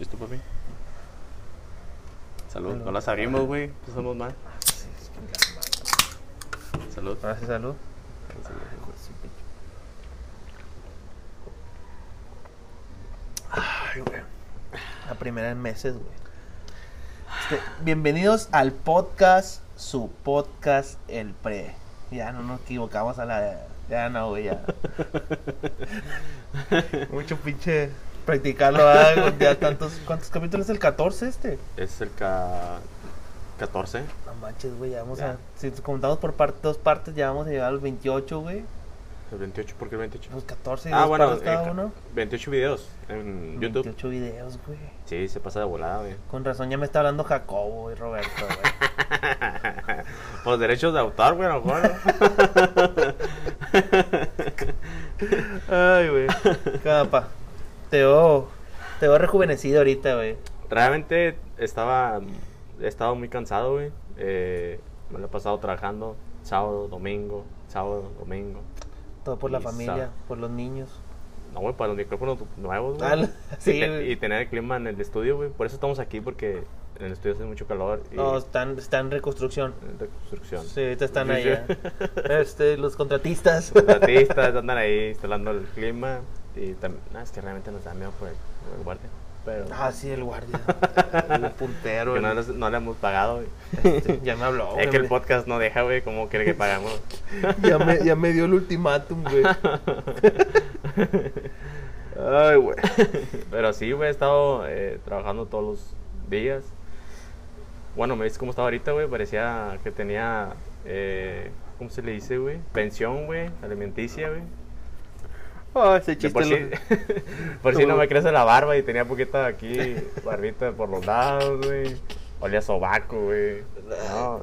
¿Listo, papi? Salud. Salud. No las abrimos, güey. Empezamos mal. Salud. Gracias, salud. Ay, güey. La primera en meses, güey. Este, bienvenidos al podcast, su podcast, El Pre. Ya no nos equivocamos a la... Ya no, güey, ya. Mucho pinche practicarlo, ¿verdad? Ya tantos... ¿Cuántos capítulos es el 14 este? Es el K... 14. No manches, güey, ya vamos Ya. a... Si contamos por par- dos partes, ya vamos a llegar a los 28, güey. El 28, ¿por qué el 28? Los 14 y Ah, bueno, cada eh, ca- uno. 28 videos en YouTube. 28 videos, güey. Sí, se pasa de volada, güey. Con razón ya me está hablando Jacobo y Roberto, güey. Pues derechos de autor, güey, a lo mejor. Ay, güey. Capa. Te veo, te veo rejuvenecido ahorita, güey. Realmente estaba, he estado muy cansado, güey. Eh, me lo he pasado trabajando sábado, domingo, sábado, domingo. Todo por la Y familia, sa- por los niños. No, güey, para los micrófonos nuevos, güey. Ah, la- sí, y, y tener el clima en el estudio, güey. Por eso estamos aquí, porque en el estudio hace mucho calor y No, están, están en reconstrucción. en reconstrucción. Sí, ahorita están sí. ya. Este, los contratistas. Los artistas andan ahí instalando el clima y también, no, es que realmente nos da miedo por el, por el guardia. Pero Ah, sí, el guardia. El puntero. que no, el- les- no le hemos pagado, güey. este, ya me habló. es que el podcast no deja, güey, cómo quiere que pagamos. ya, me, ya me dio el ultimátum, güey. Ay, güey. Pero sí, güey, he estado eh, trabajando todos los días. Bueno, me viste cómo estaba ahorita, güey. Parecía que tenía, eh, ¿cómo se le dice, güey? Pensión, güey, alimenticia, güey. Oh, ese chiste Por si, lo- por si no me crece la barba y tenía poquita aquí, barbita por los lados, güey. Olía sobaco, güey. No.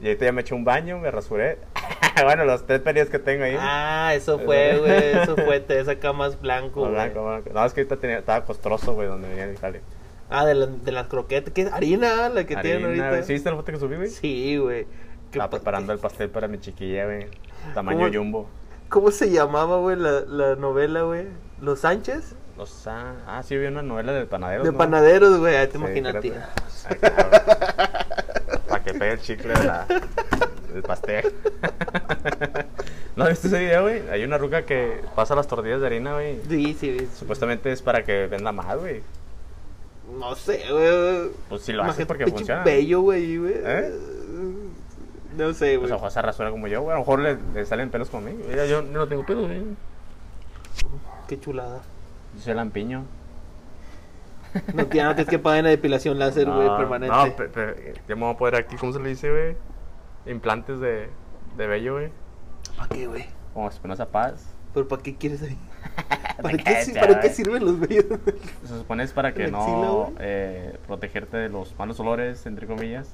Y ahorita ya me eché un baño, me rasuré. bueno, los tres periodos que tengo ahí. Ah, eso fue, güey. Eso fue, te saca más blanco, No, güey. blanco, blanco. No, es que ahorita tenía, estaba costroso, güey, donde venía el jale. Ah, de, la- de las croquetas. ¿Qué? Harina, la que tienen Harina, ahorita. ¿Sí viste la foto que subí, güey? Sí, güey. ¿Qué Estaba pa- preparando el pastel para mi chiquilla, güey. Tamaño ¿Cómo? jumbo. ¿Cómo se llamaba, güey, la, la novela, güey? ¿Los Sánchez? Los, ah, ah, sí, vi una novela de panaderos. De ¿no? panaderos, güey. Ahí te Sí, imaginas, tío. Para que pegue el chicle de la, del pastel. ¿No viste ese video, güey? Hay una ruca que pasa las tortillas de harina, güey. Sí, sí, sí. Supuestamente es para que venda más, güey. No sé, güey. Pues sí lo hace Imagínate porque funciona. bello, güey, güey. ¿Eh? No sé, Pues güey. a lo mejor se rasura como yo, güey. A lo mejor le, le salen pelos como a mí. Mira, yo no tengo pelos, güey. Qué chulada. Yo soy lampiño. No, ya no tienes que pagar en la depilación láser, güey, No, permanente. No, pe- pe- ya me voy a poder aquí, ¿cómo se le dice, güey? Implantes de, de vello, güey. ¿Para qué, güey? Como Espinosa Paz. ¿Pero para qué quieres ahí? ¿Para, qué, si- ¿Para qué sirven los vellos? Se supone es para que ¿La axila, no eh, protegerte de los malos olores, entre comillas.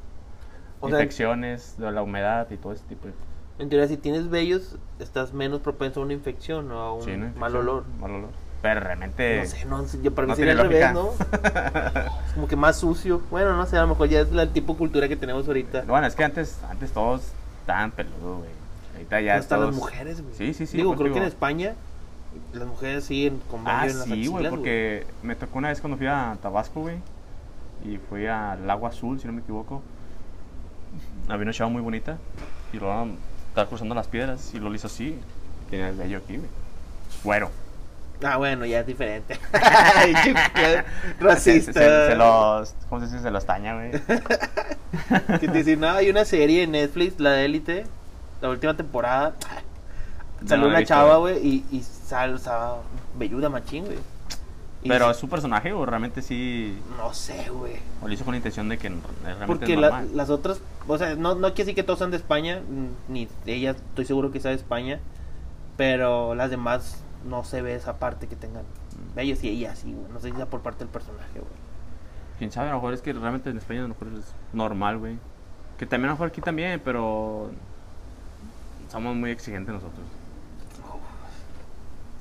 O sea, infecciones, de la humedad y todo ese tipo de. En teoría, si tienes vellos, estás menos propenso a una infección o a un Sí, mal olor. Mal olor. Pero realmente. No sé, no yo para mí no sería al revés, ¿no? Es como que más sucio. Bueno, no sé, a lo mejor ya es el tipo de cultura que tenemos ahorita. Bueno, es que antes, antes todos estaban peludos, güey. Ahorita ya hasta todos... las mujeres, güey. Sí, sí, sí. Digo, pues, creo que en digo- España las mujeres siguen con vello Ah, en las sí, güey, porque me tocó una vez cuando fui a Tabasco, güey. Y fui al Agua Azul, si no me equivoco. Había una chava muy bonita. Y luego estaba cruzando las piedras y lo hizo así. Tenía el vello aquí, güey. Güero. Ah, bueno, ya es diferente. Racista. Se, se- se los. ¿Cómo se dice? Se los taña, güey. Que te dicen, no, hay una serie en Netflix, La de Élite, la última temporada. Salió no una chava, güey. y, y sal, velluda machín, güey. Pero es su personaje o realmente sí. No sé, güey. O lo hizo con la intención de que realmente Porque es la- las otras, o sea, no, no quiere decir que todos sean de España, ni ella estoy seguro que sea de España, pero las demás no se ve esa parte que tengan Mm. bellos y ella sí, güey. No sé si sea por parte del personaje, güey. Quién sabe, a lo mejor es que realmente en España a lo mejor es normal, güey. Que también a lo mejor aquí también, pero. Somos muy exigentes nosotros.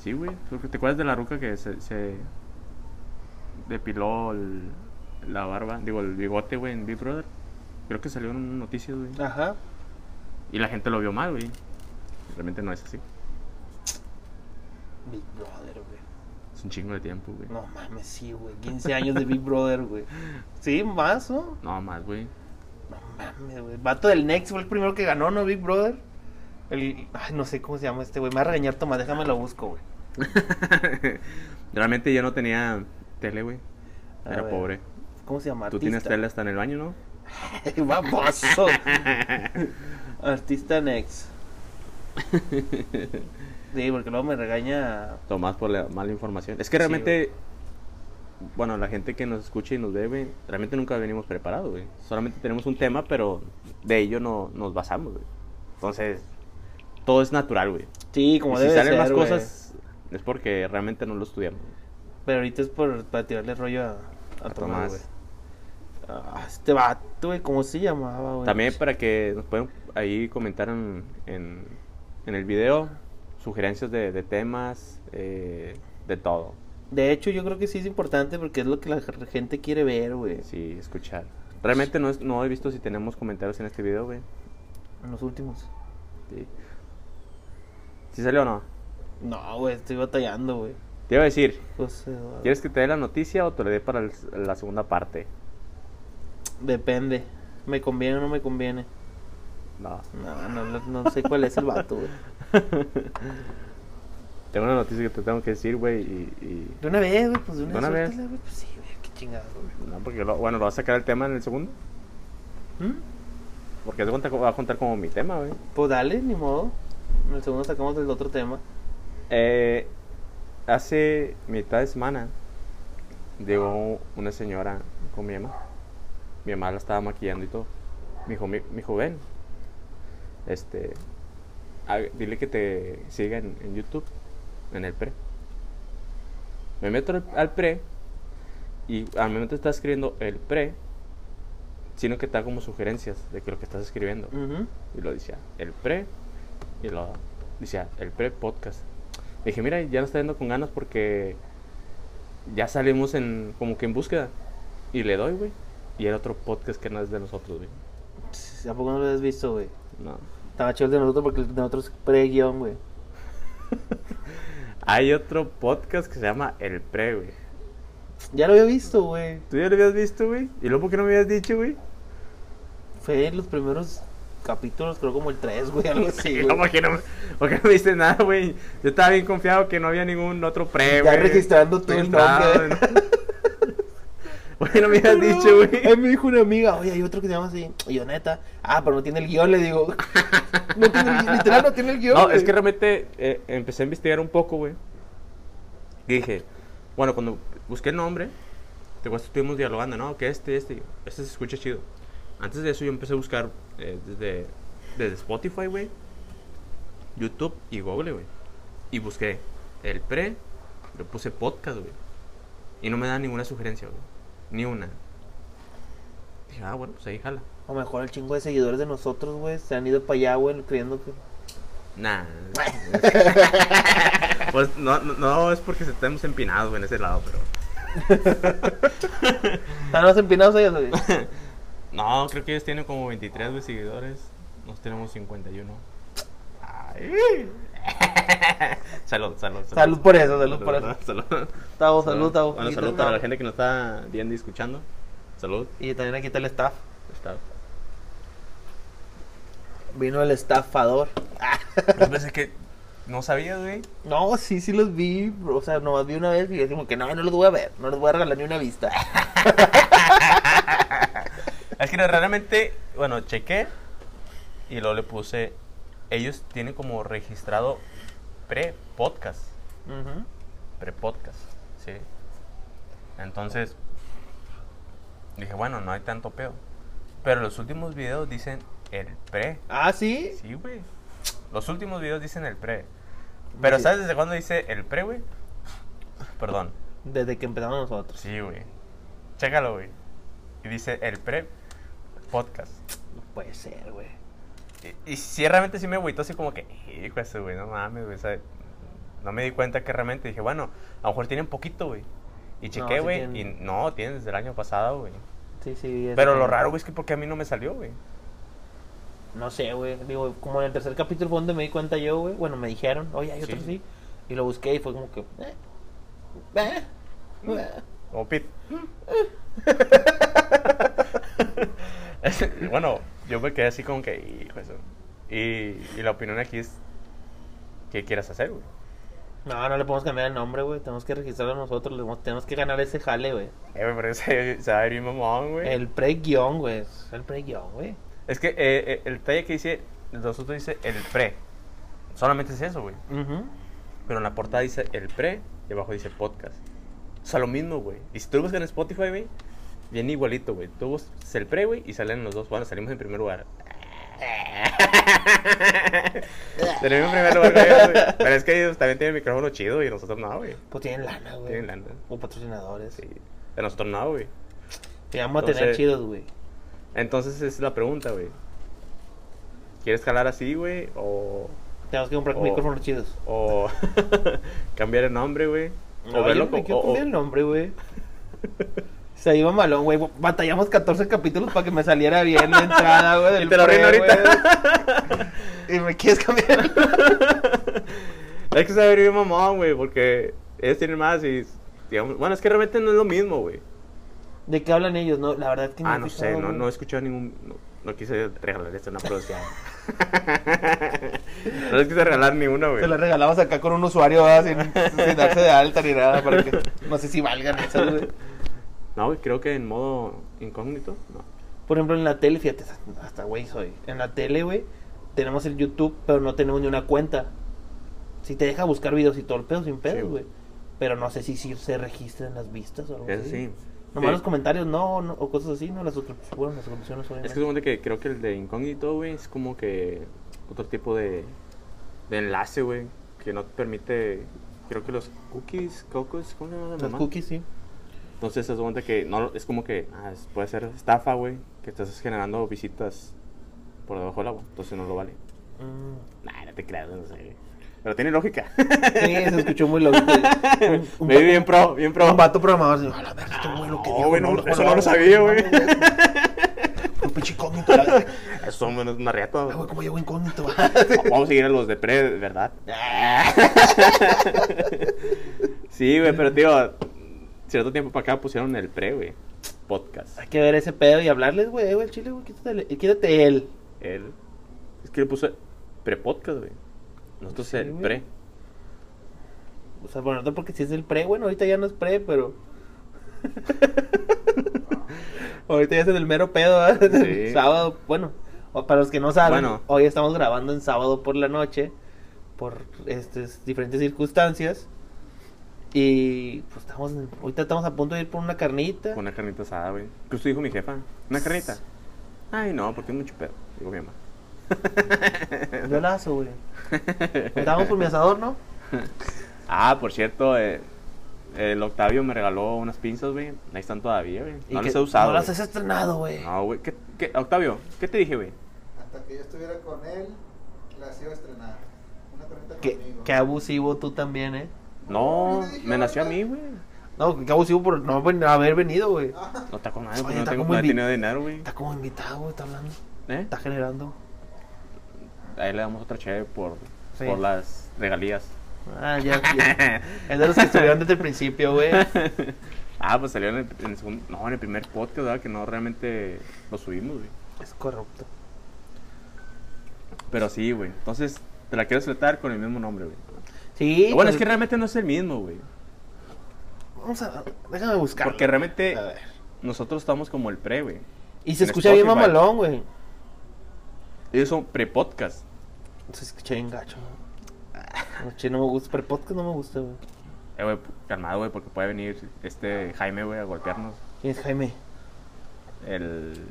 Sí, güey. ¿Te acuerdas de la ruca que se, se depiló el- la barba? Digo, el bigote, güey, en Big Brother. Creo que salió en una noticia, güey. Ajá. Y la gente lo vio mal, güey. Realmente no es así. Big Brother, güey. Se un chingo de tiempo, güey. No mames, sí, güey. 15 años de Big Brother, güey. Sí, más, ¿no? No, más, güey. No mames, güey. Vato del Next fue el primero que ganó, ¿no? Big Brother. El... Ay, no sé cómo se llama este, güey. Me va a regañar, Tomás. Déjame lo busco, güey. Realmente yo no tenía tele, güey. Era ver, pobre. ¿Cómo se llama? Tú tienes tele hasta en el baño, ¿no? Baboso. Artista Next. Sí, porque luego me regaña. Tomás por la mala información. Es que realmente, bueno, la gente que nos escucha y nos ve, güey, realmente nunca venimos preparados, güey. Solamente tenemos un tema, pero de ello no nos basamos, güey. Entonces, todo es natural, güey. Sí, Y como si debe salen ser, más güey. cosas, es porque realmente no lo estudiamos. Pero ahorita es por, para tirarle rollo a, a, A Tomás, Tomás. Ah, este vato, güey, ¿cómo se llamaba, güey? También para que nos puedan ahí comentar en, en, en el video sugerencias de, de temas, eh, de todo. De hecho, yo creo que sí es importante porque es lo que la gente quiere ver, güey. Sí, escuchar. Realmente no, es- no he visto si tenemos comentarios en este video, güey. En los últimos. Sí. ¿Sí salió o no? No, güey, estoy batallando, güey. Te iba a decir, José Eduardo. ¿quieres que te dé la noticia o te la dé para el- la segunda parte? Depende. ¿Me conviene o no me conviene? No. No, no, no, no sé cuál es el vato, güey. Tengo una noticia que te tengo que decir, güey, y, y- De una vez, güey, pues de una, ¿De una vez? suéltala, güey, Pues sí, güey, qué chingado, güey. No, porque, lo- bueno, lo vas a sacar el tema en el segundo. ¿Mm? Porque que va a contar como mi tema, güey. Pues dale, ni modo. En el segundo sacamos el otro tema. Eh, hace mitad de semana llegó una señora con mi mamá. Mi mamá la estaba maquillando y todo. Me dijo, mi, mi joven, este, ah, dile que te siga en, en YouTube, en el pre. Me meto al, al pre y al momento está escribiendo el pre, sino que está como sugerencias de que lo que estás escribiendo. Y lo decía, el pre. Y lo decía, el pre podcast. Dije, mira, ya nos está yendo con ganas porque ya salimos en como que en búsqueda. Y le doy, güey. Y era otro podcast que no es de nosotros, güey. ¿A poco no lo has visto, güey? No. Estaba chido el de nosotros porque el de nosotros es pre-guión, güey. Hay otro podcast que se llama El Pre, güey. Ya lo había visto, güey. ¿Tú ya lo habías visto, güey? ¿Y luego por qué no me habías dicho, güey? Fue en los primeros capítulos, creo como el 3, güey, algo así, güey. ¿por qué no, me- por qué no me diste nada, güey? Yo estaba bien confiado que no había ningún otro pre, Ya güey. registrando tú el nombre. ¿no? Güey, no me habías dicho, güey. Ahí me dijo una amiga, oye, hay otro que se llama así. Y yo, neta, ah, pero no tiene el guion, le digo. No tiene el literal, no tiene el guion. No, es que realmente eh, empecé a investigar un poco, güey. Dije, bueno, cuando busqué el nombre, te estuvimos dialogando, ¿no? Que este, este, este se escucha chido. Antes de eso yo empecé a buscar eh, desde, desde Spotify, güey, YouTube y Google, güey. Y busqué el pre, le puse podcast, güey. Y no me da ninguna sugerencia, güey. Ni una. Dije, ah, bueno, pues ahí jala. Lo mejor el chingo de seguidores de nosotros, güey, se han ido para allá, güey, creyendo que. Nah. pues no, no, no es porque estemos empinados güey, en ese lado, pero. Están más empinados ellos, güey. No, creo que ellos tienen como 23 güey, seguidores. Nosotros tenemos 51. Ay. salud, salud, salud. Salud por eso, salud por eso. Salud. Tavo, salud, Tavo. Bueno, salud para la gente que nos está viendo y escuchando. Salud. Y también aquí está el staff. Está. Vino el estafador. Yo pensé que no sabías, güey. No, sí, sí los vi. bro. O sea, nomás vi una vez y decimos que no, no los voy a ver. No les voy a regalar ni una vista. Es que realmente, bueno, chequé y luego le puse. Ellos tienen como registrado pre-podcast. Pre-podcast, sí. Entonces, dije, bueno, no hay tanto pedo. Pero los últimos videos dicen el pre. Ah, sí. Sí, güey. Los últimos videos dicen el pre. Pero. ¿sabes desde cuándo dice el pre, güey? Perdón. Desde que empezamos nosotros. Sí, güey. Chécalo, güey. Y dice el pre podcast. No puede ser, güey. Y, y sí, realmente sí me agüitó así como que, hijo ese, güey, no mames, güey. sea, no me di cuenta que realmente dije, bueno, a lo mejor tienen poquito, güey. Y No, chequé, sí güey, tienen. y no, tienen desde el año pasado, güey. Sí, sí. Pero lo raro, güey, es que porque a mí no me salió, güey. No sé, güey. Digo, como en el tercer capítulo fue donde me di cuenta yo, güey. Bueno, me dijeron, oye, hay otro Sí. sí. Y lo busqué y fue como que, eh. Eh, eh. Como Pete. Es- bueno, yo me quedé así como que, hijo de su- Y, y la opinión aquí es, ¿qué quieras hacer, güey? No, no le podemos cambiar el nombre, güey. Tenemos que registrarlo nosotros. Tenemos que ganar ese jale, güey. Eh, güey, pero se, se va a ir mi mamón, güey. El pre-guión, güey. El pre-guión, güey. Es que eh, eh, el talle que dice, nosotros dice el pre. Solamente es eso, güey. Ujú. Pero en la portada dice el pre y abajo dice podcast. O sea, lo mismo, güey. Y si tú lo buscas en Spotify, güey, viene igualito, güey. Tú el pre, güey, y salen los dos. Bueno, salimos en primer lugar. Salimos en primer lugar, güey. Pero es que ellos también tienen micrófono chido y nosotros no, güey. Pues tienen lana, güey. Tienen lana. O patrocinadores. Sí. De nosotros no, güey. Te vamos a tener chidos, güey. Entonces esa es la pregunta, güey. ¿Quieres jalar así, güey? O, Tenemos que comprar O- micrófonos chidos. o cambiar el nombre, güey. No, o verlo yo no me co- quiero o- cambiar el nombre, güey. Se iba malón, güey. Batallamos 14 capítulos para que me saliera bien la entrada, güey. Y te lo ahorita. y me quieres cambiar Hay que saber bien mamón, güey, porque ellos tienen más y, digamos, bueno, es que realmente no es lo mismo, güey. ¿De qué hablan ellos? No, la verdad es que Ah, he no sé, no, no he escuchado ningún, no, no quise regalar esto, una producción. no les quise regalar ni una, güey. Se la regalamos acá con un usuario ¿verdad? sin, sin darse de alta ni nada para que no sé si valgan esas, güey. No, güey, creo que en modo incógnito, no. Por ejemplo, en la tele, fíjate, hasta güey soy. En la tele, güey, tenemos el YouTube, pero no tenemos ni una cuenta. Si te deja buscar videos y todo el pedo sin Sí, pedo, güey. güey. Pero no sé si, si se registran las vistas o algo Eso así. sí. Nomás Sí. los comentarios, no, no, o cosas así, no, las suscripciones, bueno, las suscripciones Es obviamente. que supongo que creo que el de incógnito, güey, es como que otro tipo de, de enlace, güey, que no te permite, creo que los cookies, cocos, ¿cómo se llama? mamá? cookies, sí. Entonces se supone que no, es como que ah, es- puede ser estafa, güey, que estás generando visitas por debajo del agua, entonces no lo vale. Mm. Nah, no te creas, no sé. Pero tiene lógica. Sí, se escuchó muy loco. Un, un, bien pro, bien pro. un vato programador así, a la verga, güey lo que No, dijo. güey, no, lo- eso no lo sabía, güey. Un pinche incógnito. Eso no es una riata. Ah, güey, ¿cómo llegó incógnito? Vamos a seguir a los de pre, ¿verdad? Sí, güey, pero tío, cierto tiempo para acá pusieron el pre, güey. Podcast. Hay que ver ese pedo y hablarles, güey, güey, el chile, güey, quítate, quítate él. El. Es que le puse pre-podcast, güey. Nosotros Sí, el güey. pre. O sea, bueno, no porque si es el pre, bueno, ahorita ya no es pre, pero. ahorita ya es en el mero pedo, ¿verdad? Sí. sábado, bueno, o para los que no saben, Bueno. hoy estamos grabando en sábado por la noche, por estas diferentes circunstancias. Y pues estamos, ahorita estamos a punto de ir por una carnita. Una carnita asada, güey. Justo dijo mi jefa. ¿Una carnita? Ay, no, porque es mucho pedo. Digo mi mamá. Yo lazo, güey. Estábamos por mi asador, ¿no? Ah, por cierto, eh, el Octavio me regaló unas pinzas, güey. Ahí están todavía, güey. No las he usado. No las has estrenado, güey. No, güey. ¿Qué, qué, Octavio, ¿qué te dije, güey? Hasta que yo estuviera con él, las iba a estrenar. Una carnita conmigo. qué abusivo tú también, ¿eh? No, me nació a mí, güey. No, qué abusivo por no haber venido, güey. No está con nada, Oye, porque no está tengo como invi- tenido dinero, güey. Está como invitado, güey, está hablando. ¿Eh? Está generando. Ahí le damos otra chévere por, Sí. por las regalías. Ah, ya, ya. Es de los que estuvieron desde el principio, güey. ah, pues salió en el, en el segundo, no, en el primer podcast, ¿verdad? Que no realmente lo subimos, güey. Es corrupto. Pero sí, güey. Entonces, te la quiero soltar con el mismo nombre, güey. Sí. bueno, es que realmente no es el mismo, güey. Vamos a. Déjame buscar. Porque realmente A ver. nosotros estamos como el pre, güey. Y se en escucha bien mamalón, güey. Ellos son pre-podcast. Se escucha bien gacho. No, che, no me gusta. Pero el podcast no me gusta, güey. Eh, güey, calmado, güey, porque puede venir este Jaime, güey, a golpearnos. ¿Quién es Jaime? El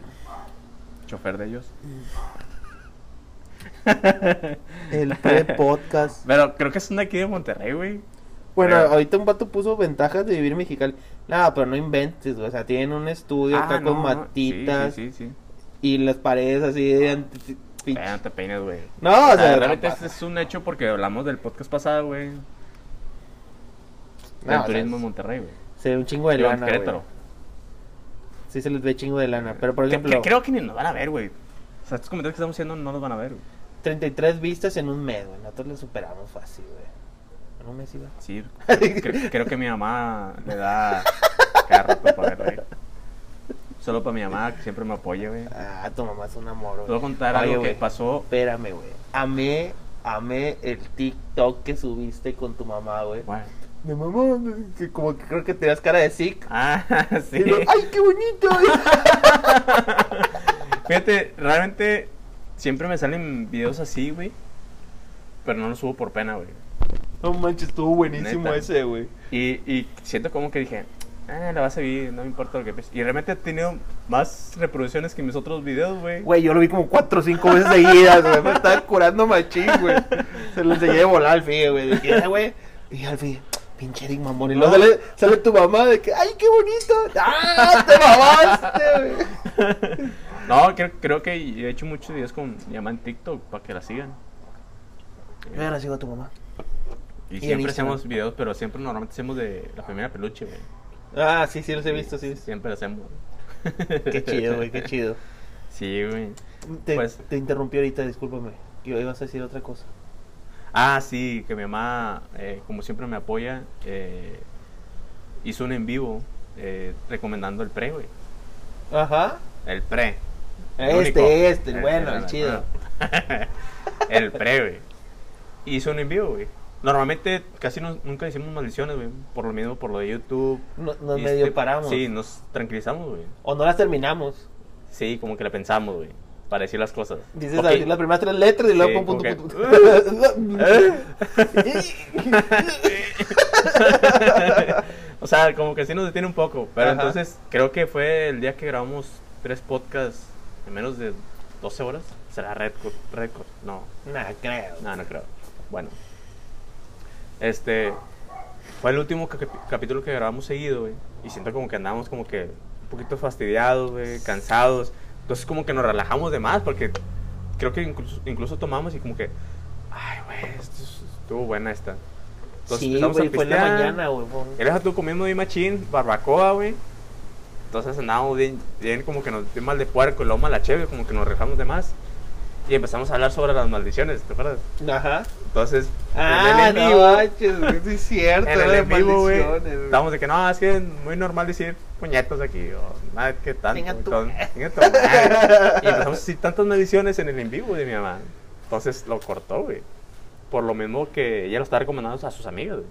chofer de ellos. El pre-podcast. Pero creo que es una aquí de Monterrey, güey. Bueno, ahorita un vato puso ventajas de vivir en Mexicali. Nada, pero no inventes, güey. O sea, tienen un estudio Ah, acá no, con no. matitas Sí, sí, sí. sí. y las paredes así de Eh, no te peines, güey. No, o O sea, realmente no este es un hecho porque hablamos del podcast pasado, güey. No, Del turismo en Monterrey, güey. se ve un chingo de lana, güey. Sí se les ve chingo de lana, pero por Que- ejemplo, que creo que ni nos van a ver, güey. O sea, estos comentarios que estamos haciendo no los van a ver, güey. 33 vistas en un mes, güey. Nosotros le superamos fácil, güey. En un mes iba. Sí, cre- creo que mi mamá le da cada rato para verlo, güey. Solo para mi mamá, que siempre me apoya, güey. Ah, tu mamá es un amor, Te voy a contar Oye, algo que güey. pasó. Espérame, güey. Amé, amé el TikTok que subiste con tu mamá, güey. Bueno. Mi mamá, que como que creo que tenías cara de sick. Ah, sí. Lo, ¡Ay, qué bonito! Fíjate, realmente siempre me salen videos así, güey. Pero no los subo por pena, güey. no manches, estuvo buenísimo Neta. ese, güey. Y, y siento como que dije, ah, la vas a seguir, no me importa lo que pienses. Y realmente ha tenido más reproducciones que mis otros videos, güey. Güey, yo lo vi como cuatro o cinco veces seguidas, güey. Me estaba curando machín, güey. Se lo enseñé de volar al Figue, güey. Dije, "Ah, güey. Dije al Figue, pinche Eric mamón. Y luego sale, sale tu mamá de que, ¡ay, qué bonito! ¡Ah, te mamaste, güey! No, creo, creo que he hecho muchos videos con mi mamá en TikTok para que la sigan. Yo ya la sigo a tu mamá. Y siempre hacemos videos, pero siempre normalmente hacemos de la primera peluche, güey. Ah, sí, sí, los he visto, sí. Siempre hacemos. Qué chido, güey, qué chido. Sí, güey. Te, Pues- te interrumpí ahorita, discúlpame. Que ibas a decir otra cosa. Ah, sí, que mi mamá, eh, como siempre me apoya, eh, hizo un en vivo eh, recomendando el pre, güey. Ajá. El pre. El Este, único. este, el bueno, el chido. el pre, güey. Hizo un en vivo, güey. Normalmente casi no- nunca decimos maldiciones, güey. Por lo mismo, por lo de YouTube. No- nos medio este- paramos. Sí, nos tranquilizamos, güey. O no las terminamos. Sí, como que le pensamos, güey. Para decir las cosas. Dices Ok. así las primeras tres letras y luego pum, que- pum, o sea, como que sí nos detiene un poco. Pero Ajá. entonces, creo que fue el día que grabamos tres podcasts en menos de 12 horas. ¿Será récord? récord? No, Nah, creo. no, no creo. Bueno. Este. Fue el último capítulo que grabamos seguido, güey. Y siento como que andamos como que un poquito fastidiados, güey, cansados. Entonces como que nos relajamos de más porque creo que incluso, incluso tomamos y como que, ay, güey, estuvo buena esta. Entonces sí, empezamos a güey, fue en la mañana, güey. Y deja tú comiendo bien machín, barbacoa, güey. Entonces andábamos bien, bien como que nos dio mal de puerco y luego mala chévere, como que nos relajamos de más. Y empezamos a hablar sobre las maldiciones, ¿te acuerdas? Ajá. Entonces, Ah, en el en no sí es cierto. en el era de en vivo, güey, estábamos de que no, es que es muy normal decir puñetos aquí, o nada, que tanto. Tu madre. Y empezamos a decir tantas maldiciones en el en vivo de mi mamá. Entonces lo cortó, güey. Por lo mismo que ella lo está recomendando a sus amigas, güey.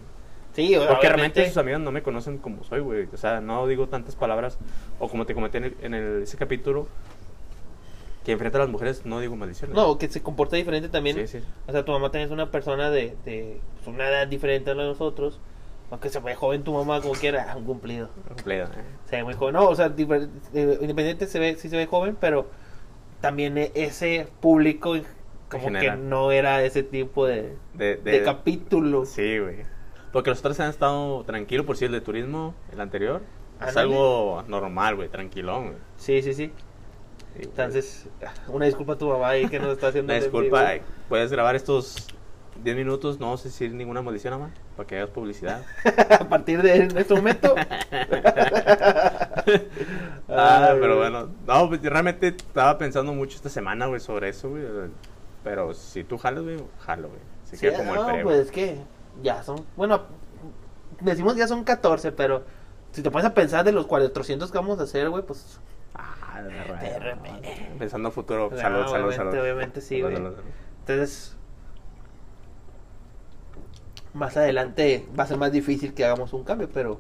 Sí, Porque obviamente. realmente sus amigas no me conocen como soy, güey. O sea, no digo tantas palabras. O como te comenté en, el- en el- ese capítulo, que enfrente a las mujeres no digo maldiciones. No, que se comporta diferente también. Sí, sí. O sea, tu mamá también es una persona de, de pues, una edad diferente a la de nosotros. Aunque se ve joven tu mamá como quiera, un cumplido. Cumplido, ¿eh? Se ve muy joven. No, o sea, difer- eh, independiente se ve, sí se ve joven, pero también e- ese público como que no era ese tipo de, De, de, de- capítulo. Sí, güey. Porque los otros han estado tranquilos, por si el de turismo, el anterior. Es Ándale. algo normal, güey, tranquilón. Sí, sí, sí. Entonces, una disculpa a tu mamá ahí que nos está haciendo Una disculpa, ay, puedes grabar estos 10 minutos, no a decir ninguna maldición, mamá, para que hagas publicidad. a partir de este momento. ah, Ay, pero bueno, no, pues, realmente estaba pensando mucho esta semana, güey, sobre eso, güey. Pero si tú jalas, güey, jalo, güey. Si Sí, queda como no, el pre, pues es que ya son, bueno, decimos ya son 14, pero si te pones a pensar de los 400 que vamos a hacer, güey, pues Ah, de verdad. Pensando futuro, No, salud, salud, obviamente, salud. obviamente sí, güey. entonces más adelante va a ser más difícil que hagamos un cambio, pero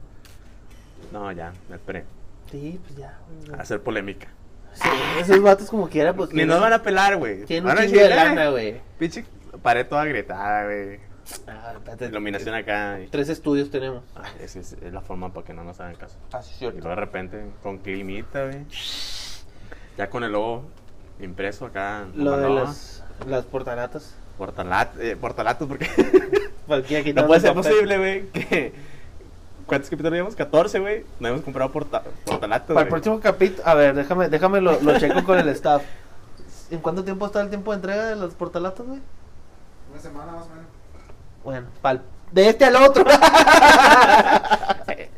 No, ya, el pre. sí, pues ya. güey. Hacer polémica. Sí, esos vatos como quiera, pues Ni nos van a pelar, güey. tienen un chingo de lana, "Eh, güey. Pinche pared toda agrietada, güey. Ah, espérate, Iluminación acá. y- Tres estudios tenemos. Ah, esa es, es la forma para que no nos hagan caso. Ah, sí, Y cierto. luego de repente, con climita, güey. Ya con el logo impreso acá. Lo de las, las portalatas. Portalat, eh, portalatos, porque Cualquiera no puede ser papel. posible, güey, que... ¿Cuántos capítulos llevamos? 14, güey. No hemos comprado porta, portalatos, Para el próximo capítulo, a ver, déjame, déjame lo, lo checo con el staff. ¿En cuánto tiempo está el tiempo de entrega de los portalatos, güey? Una semana más o menos. Bueno, pal, de este al otro.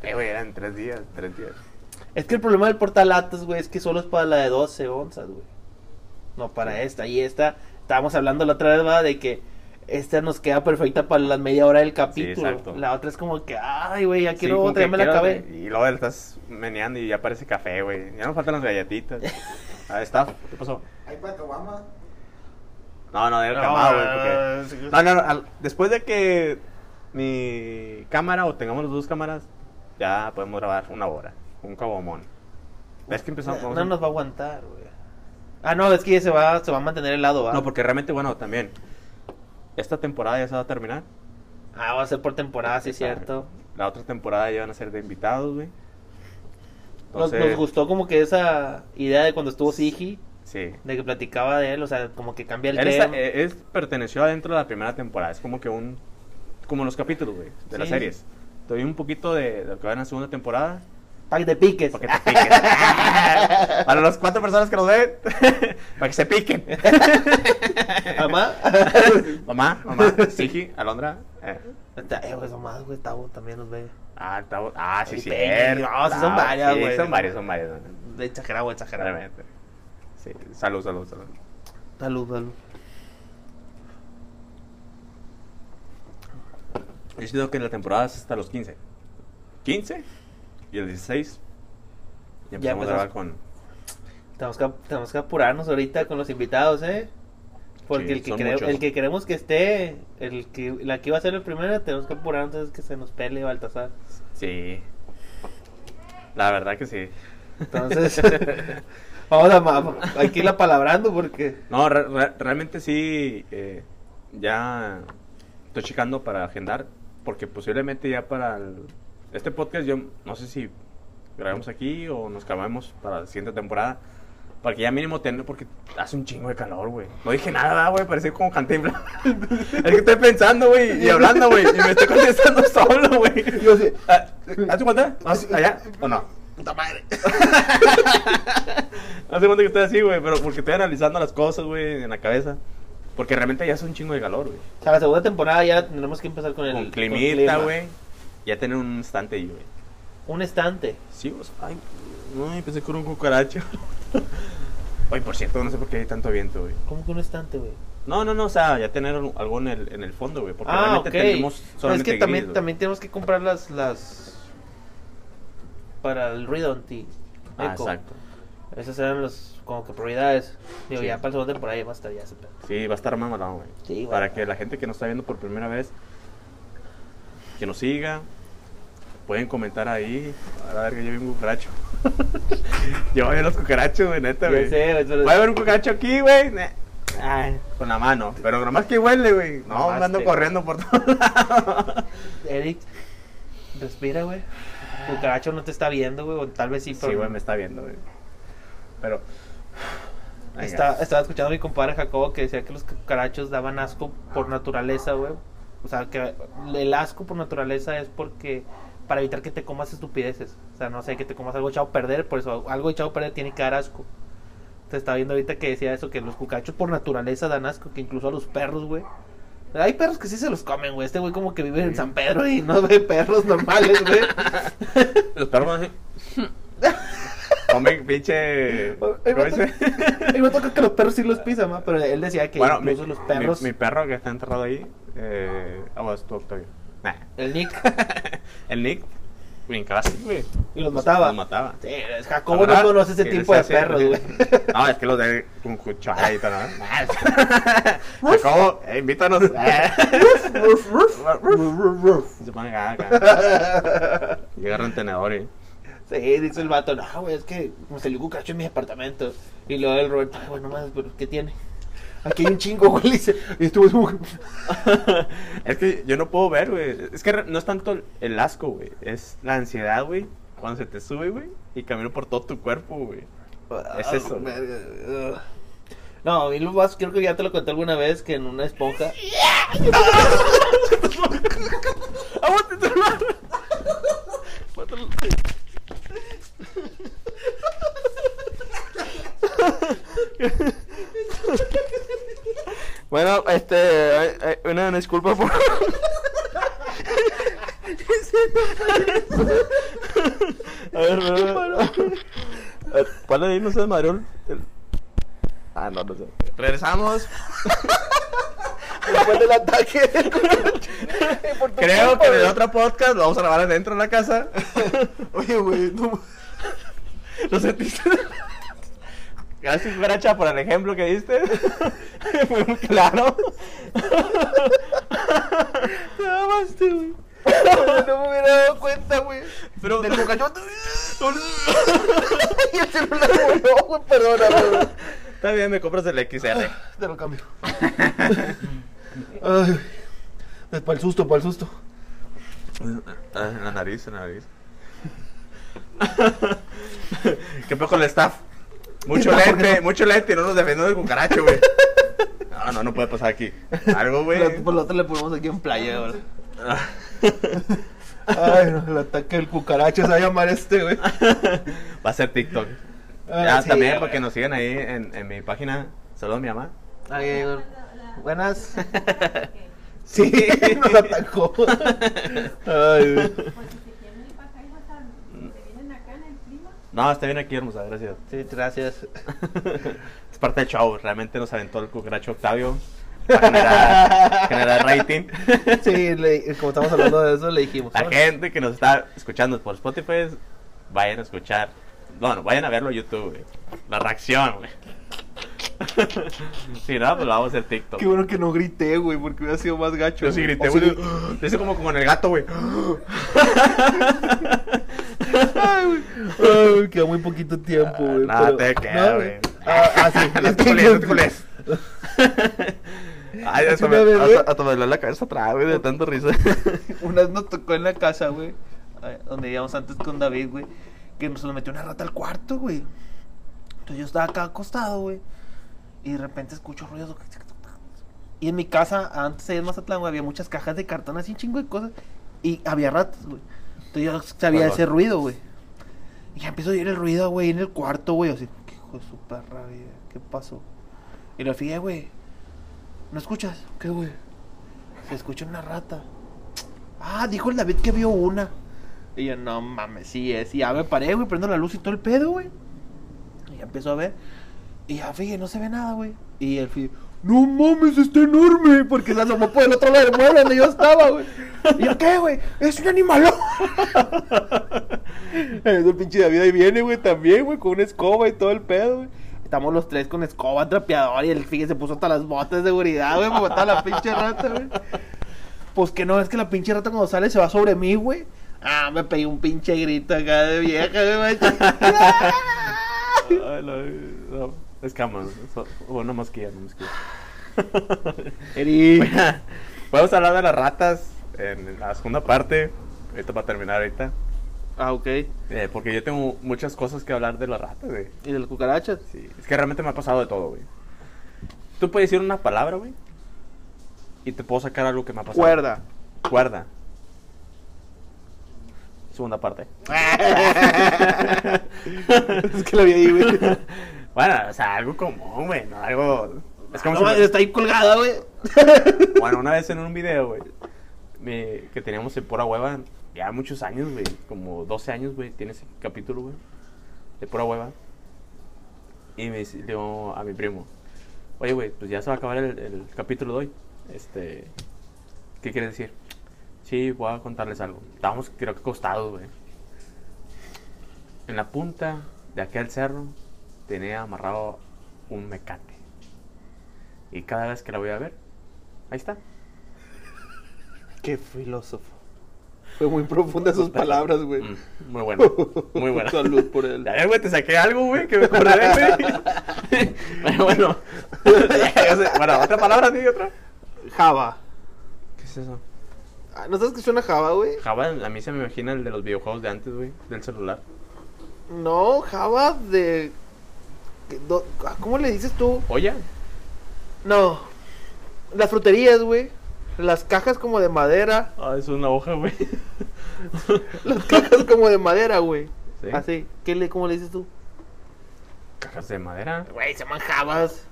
Eh, güey, eran tres días, tres días. es que el problema del portalatos, güey, es que solo es para la de 12 onzas, güey. No para esta. Y esta, estábamos hablando la otra vez, ¿verdad? De que esta nos queda perfecta para la media hora del capítulo. exacto. La otra es como que, ay, güey, ya Sí, quiero otra, ya me la acabé. Y luego estás meneando y ya parece café, güey. Ya no faltan las galletitas. Ahí está. ¿Qué pasó? Hay para Obama. No, no, era No, calmado, güey. porque- no. No, no, al- después de que mi cámara o tengamos las dos cámaras, ya podemos grabar una hora. Un cabomón. ¿Ves que empezamos? No, no nos va a aguantar, güey. Ah, no, es que se va, se va a mantener helado, ¿va? No, porque realmente, bueno, también. Esta temporada ya se va a terminar. Ah, va a ser por temporada, sí, es cierto. La otra temporada ya van a ser de invitados, güey. Nos, nos gustó como que esa idea de cuando estuvo Sigi, Sí. de que platicaba de él, o sea, como que cambia el Él tema. eh, es, perteneció adentro de la primera temporada. Es como que un. Como los capítulos, güey, de las Sí. series. Te doy un poquito de, de lo que va en la segunda temporada. Para que te piques. Para que te piques. Para las cuatro personas que nos ven, para que se piquen. Mamá. mamá, mamá, Sigi, Alondra. Eh. Eh, güey, más, güey, Tavo también nos ve. Ah, bu- ah, sí, sí. No, sí son varias, güey. Son varias, son varias. De exagerado, exagerado. Sí, salud, salud, salud. Salud, salud. Yo siento que en la temporada es hasta los 15. 15 y el 16. Y Ya empezamos a grabar con. Tenemos que, tenemos que apurarnos ahorita con los invitados, ¿eh? Porque Sí, el, que son cre- muchos. el que queremos que esté, el que, la que iba a ser el primero, tenemos que apurarnos antes que se nos pele Baltasar. Sí. La verdad que sí. Entonces, vamos a, que irla palabrando porque... No, re- re- realmente sí. eh, ya estoy checando para agendar. Porque posiblemente ya para el- este podcast, yo no sé si grabemos aquí o nos cambiamos para la siguiente temporada. Porque ya mínimo tener, porque hace un chingo de calor, güey. No dije nada, güey, parecía como cantinflas. es que estoy pensando, güey, y hablando, güey, y me estoy contestando solo, güey. Yo sí. Ah, ¿Hace cuenta? ¿Allá o no? ¡Puta madre! Hace cuenta que estoy así, güey, pero porque estoy analizando las cosas, güey, en la cabeza. Porque realmente ya hace un chingo de calor, güey. O sea, la segunda temporada ya tenemos que empezar con el... Con climita, güey. Ya tener un estante ahí, güey. Un estante. Sí, pues, ay, no, pensé que era un cucaracho. Oye, por cierto, no sé por qué hay tanto viento, güey. ¿Cómo que un estante, güey? No, no, no, o sea, ya tener algo en el, en el fondo, güey. Porque Ah, realmente ok. tenemos Pero es solamente que también, también tenemos que comprar las... las para el Redonti. Ah, exacto. Esas eran los como que prioridades. Digo, Sí. ya para la segunda temporada ya va a estar ya ese pedo. Sí, va a estar güey. Sí, güey. Para que la gente que nos está viendo por primera vez, que nos siga, pueden comentar ahí. A ver, que yo vi un cucaracho. yo voy a los cucarachos, güey, neta, güey. pero- Puede haber un cucaracho aquí, güey. Ay, con la mano. Pero nomás que huele, güey. No, Nomás ando corriendo por todos lados. Eric, respira, güey. Cucaracho no te está viendo, güey. O tal vez sí, pero. Sí, güey, me está viendo, güey. Pero. Está- estaba escuchando a mi compadre Jacobo que decía que los cucarachos daban asco por naturaleza, güey. O sea, que el asco por naturaleza es porque para evitar que te comas estupideces. O sea, no sé, que te comas algo echado a perder, por eso algo echado a perder tiene que dar asco. Te estaba viendo ahorita que decía eso, que los cucarachos por naturaleza dan asco, que incluso a los perros, güey. Hay perros que sí se los comen, güey. Este güey como que vive en San Pedro y no ve perros normales, güey. Los perros van así. Comen pinche. Y me toca que los perros sí los pisan, ¿ma? pero él decía que Bueno, mi, incluso los perros... mi, mi perro que está enterrado ahí. Eh, ah, bueno, es tu Octavio. Nah. El Nick. El Nick brincaba así, güey. Y los mataba. Los mataba. Sí, es Jacobo verdad, no conoce ese tipo de hace- perros, güey. No, es que los de con cuchara y ¿no? Jacobo, eh, invítanos. Se pone acá, acá. Y agarra un tenedor y. Sí, dice el vato, no, güey, es que me salió un cucaracho en mi apartamento. Y luego el Roberto, ay, bueno, más, pero ¿qué tiene? Aquí hay un chingo, güey, dice. Y estuvo es que yo no puedo ver, güey. Es que no es tanto el asco, güey. Es la ansiedad, güey. Cuando se te sube, güey. Y camino por todo tu cuerpo, güey. Es eso. Verga, ugh. No, y lo más, creo que ya te lo conté alguna vez que en una esponja. Bueno, este, eh, eh, una disculpa por... A ver. ¿Cuál de ahí no el- el- Ah, no, no sé. Regresamos. Después del ataque. Creo culpa, que en el otro podcast lo vamos a grabar adentro de la casa. Oye, güey, no. ¿Lo sentiste? Gracias, cucaracha, por el ejemplo que diste. Fue muy claro. Te mamaste, güey. No me hubiera dado cuenta, güey. Pero- Del y el celular voló, güey. Perdóname, güey. Está bien, me compras el XR. Te lo cambio. Ay. Para el susto, para el susto. Ah, En la nariz, en la nariz. ¿Qué peor con el staff? Mucho No, lente, no. mucho lente y no nos defendió del cucaracho, güey. No, no, no puede pasar aquí. Algo, güey. Por lo otro le ponemos aquí en playa, güey. Ah. Ay, no, el ataque del cucaracho se va a llamar este, güey. Va a ser TikTok. Ah, ya, sí, también, güey. para que nos sigan ahí en, en mi página. Saludos a mi mamá. Ay, güey. Buenas. Sí, nos atacó. Ay, güey. Pues si se quieren ir para acá y pasar, se vienen acá en el clima. No, está bien aquí, hermosa, gracias. Sí, gracias. Es parte del show, realmente nos aventó el cucaracho Octavio. Para generar, generar rating. Sí, le- como estamos hablando de eso, le dijimos. La "Ahora". gente que nos está escuchando por Spotify, vayan a escuchar. Bueno, vayan a verlo en YouTube, güey. La reacción, güey. Si no, pues lo vamos a hacer TikTok. Qué bueno que no grité, güey, porque hubiera sido más gacho. Yo sí grité, güey. sea, Hice como con el gato, güey. Ay, güey. Güey, queda muy poquito tiempo, güey. No, pero- te queda, no, güey. Ah, ah, sí. Cules, no te cules. Ay, hasta me, vez, güey. hasta, hasta me la cabeza atrás, güey, de tanto risa. Una vez nos tocó en la casa, güey, eh, donde íbamos antes con David, güey, que nos nos metió una rata al cuarto, güey. Entonces yo estaba acá acostado, güey, y de repente escucho ruidos. Y en mi casa, antes de ir a Mazatlán, güey, había muchas cajas de cartón, así un chingo de cosas, y había ratas, güey. Entonces yo sabía Perdón. ese ruido, güey. Y ya empezó a oír el ruido, güey, en el cuarto, güey, así, "¿Qué hijo de su perra, güey, ¿qué pasó? Y lo fijé, güey, ¿no escuchas? ¿Qué, güey? Se escucha una rata. Ah, dijo el David que vio una. Y yo, no mames, sí es. Y ya me paré, güey, prendo la luz y todo el pedo, güey. Empezó a ver. Y ya, fíjate, no se ve nada, güey. Y el fíjate, no mames, está enorme. Porque se asomó por el otro lado del mueble donde yo estaba, güey. Y yo, ¿qué, güey? Es un animalón. el pinche David ahí viene, güey, también, güey, con una escoba y todo el pedo, güey. Estamos los tres con escoba, trapeador y el fíjate se puso hasta las botas de seguridad, güey, para matar la pinche rata, güey. Pues que no, es que la pinche rata cuando sale se va sobre mí, güey. Ah, me pegué un pinche grito acá de vieja, güey. No, no, es cama, ¿no? bueno, mosquilla, no mosquilla. Eri. Podemos hablar de las ratas en la segunda parte. Ahorita para terminar ahorita. Ah, ok. Eh, porque yo tengo muchas cosas que hablar de las ratas, güey. ¿Y de las cucarachas? Sí, es que realmente me ha pasado de todo, güey. Tú puedes decir una palabra, güey. Y te puedo sacar algo que me ha pasado. Cuerda. Cuerda. Segunda parte. es que la vi ahí, güey. Bueno, o sea, algo común, güey, no algo... Es como No, si... está ahí colgada, güey. Bueno, una vez en un video, güey, me- que teníamos en pura hueva, ya muchos años, güey, como 12 años, güey, tiene ese capítulo, güey, de pura hueva. Y me digo a mi primo, oye, güey, pues ya se va a acabar el, el capítulo de hoy. Este, ¿qué quieres decir? Sí, voy a contarles algo. Estábamos, creo que acostados, güey. En la punta de aquel cerro tenía amarrado un mecate. Y cada vez que la voy a ver, ahí está. Qué filósofo. Fue muy profunda sus palabras, güey. Mm, muy bueno, muy bueno. Salud por él. A ver, güey, te saqué algo, güey, que me acordé, güey. Pero bueno. bueno, otra palabra, ¿sí? Otra. Java. ¿Qué es eso? Ah, ¿No sabes qué suena Java, güey? Java, a mí se me imagina el de los videojuegos de antes, güey, del celular. No, Java de... que ah, ¿Cómo le dices tú? Oye, No. Las fruterías, güey. Las cajas como de madera. ah, es una hoja, güey. Las cajas como de madera, güey. ¿Sí? Así. ¿Qué le, ¿Cómo le dices tú? Cajas de madera. Güey, se llaman Javas.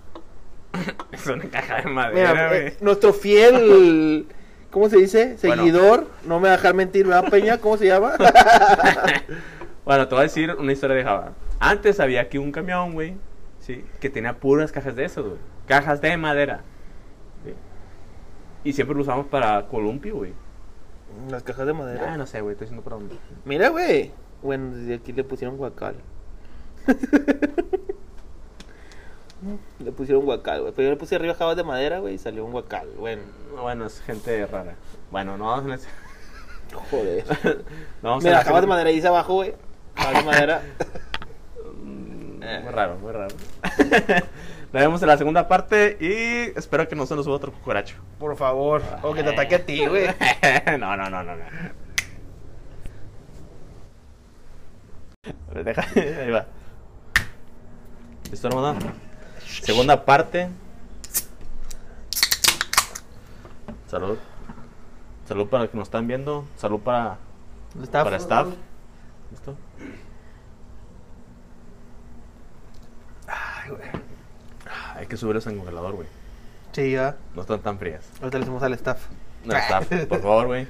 Es una caja de madera, güey. eh, nuestro fiel... ¿Cómo se dice? Bueno. Seguidor. No me va a dejar mentir, ¿verdad, Peña? ¿Cómo se llama? Bueno, te voy a decir una historia de Java. Antes había aquí un camión, güey, sí, que tenía puras cajas de esas, güey. Cajas de madera. Sí. Y siempre lo usamos para columpio, güey. Las cajas de madera. Ah, no sé, güey, estoy diciendo por dónde. Mira, güey. Bueno, desde aquí le pusieron guacal. le pusieron guacal, güey. Pero yo le puse arriba jabas de madera, güey, y salió un guacal. Bueno, Bueno, es gente rara. Bueno, no vamos a joder. no vamos a Mira, hacer- jabas de madera ahí dice abajo, güey. Jabas de madera. Mm, Muy raro, muy raro. Nos vemos en la segunda parte y espero que no se nos suba otro cucaracho. Por favor. O que te ataque a ti, güey. no, no, no, no, no. Deja, ahí va. ¿Listo, hermano? Segunda parte. Salud. Salud para los que nos están viendo. Salud para, Está para staff. ¿Listo? Ay, güey. Hay que subirlos en congelador, güey. Sí, ya. No están tan frías. Ahorita le decimos al staff. No está, por favor, güey.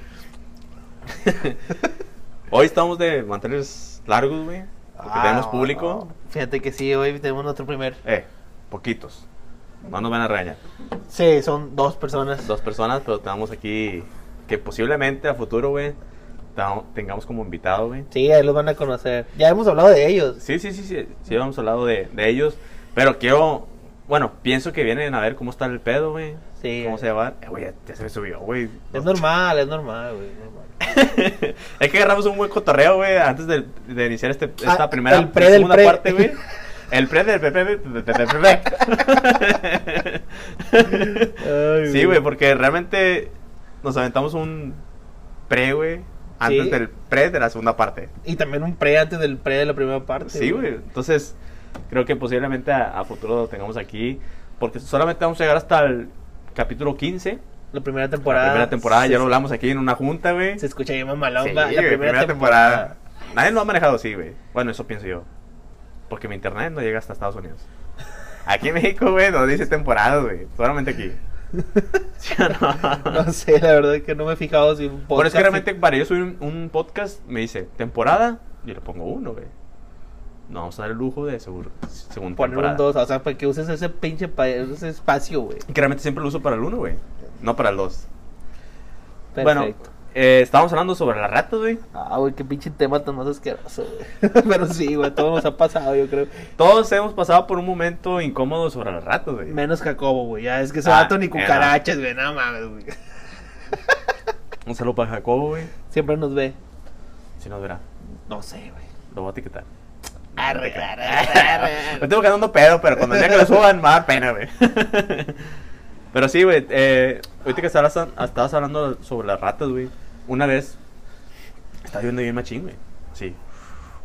Hoy estamos de mantenerlos largos, güey. Porque Ah, tenemos público. no. Fíjate que sí, hoy tenemos nuestro primer. Eh, poquitos. No nos van a regañar. Sí, son dos personas. Dos personas, pero tenemos aquí que posiblemente a futuro, güey, tengamos como invitado, güey. Sí, ahí los van a conocer. Ya hemos hablado de ellos. Sí, sí, sí, sí. Sí, hemos hablado de, de ellos. Pero quiero. Bueno, pienso que vienen a ver cómo está el pedo, güey. Sí. ¿Cómo se va? Eh, güey, ya, se me subió, güey. Es normal, es normal, güey. es que agarramos un buen cotorreo, güey, antes de, de iniciar este, esta Ah, primera segunda pre. parte, güey. El pre del pre, pre, pre, pre, pre, pre, pre. Sí, güey, porque realmente nos aventamos un pre, güey, antes Sí. del pre de la segunda parte. Y también un pre antes del pre de la primera parte. Sí, güey. Entonces, creo que posiblemente a, a futuro lo tengamos aquí, porque solamente vamos a llegar hasta el capítulo 15. La primera La temporada. primera temporada, ya lo hablamos aquí en una junta, güey. Se escucha bien mamalón, Sí, güey, La primera, temporada. Nadie lo ha manejado así, güey. Bueno, eso pienso yo. Porque mi internet no llega hasta Estados Unidos. Aquí en México, güey, no dice temporada, güey. Solamente aquí. ¿Sí o no? No sé, la verdad es que no me he fijado si un podcast. Bueno, es que realmente para yo subir un, un podcast me dice temporada y le pongo uno, güey. No vamos a dar el lujo de seguro, según Poner temporada. un 2, o sea, para que uses ese pinche pa- ese espacio, güey. Y que realmente siempre lo uso para el uno, güey. No para el dos. Perfecto. Bueno, eh, estábamos hablando sobre las ratas, güey. Ah, güey, qué pinche tema tan más asqueroso, güey. Pero sí, güey, todo nos ha pasado, yo creo. Todos hemos pasado por un momento incómodo sobre las ratas, güey. Menos Jacobo, güey. Ya es que ese Ah, vato ni cucarachas, güey. Nada mames, güey. Un saludo para Jacobo, güey. Siempre nos ve. Si nos verá. No sé, güey. Lo voy a etiquetar. Arre, arre, arre, Me tengo quedando pedo, pero cuando día que lo suban me va a dar pena, güey. Pero sí, güey. Eh, ahorita que estabas, estabas hablando sobre las ratas, güey. Una vez estaba viendo bien machín, güey. Sí.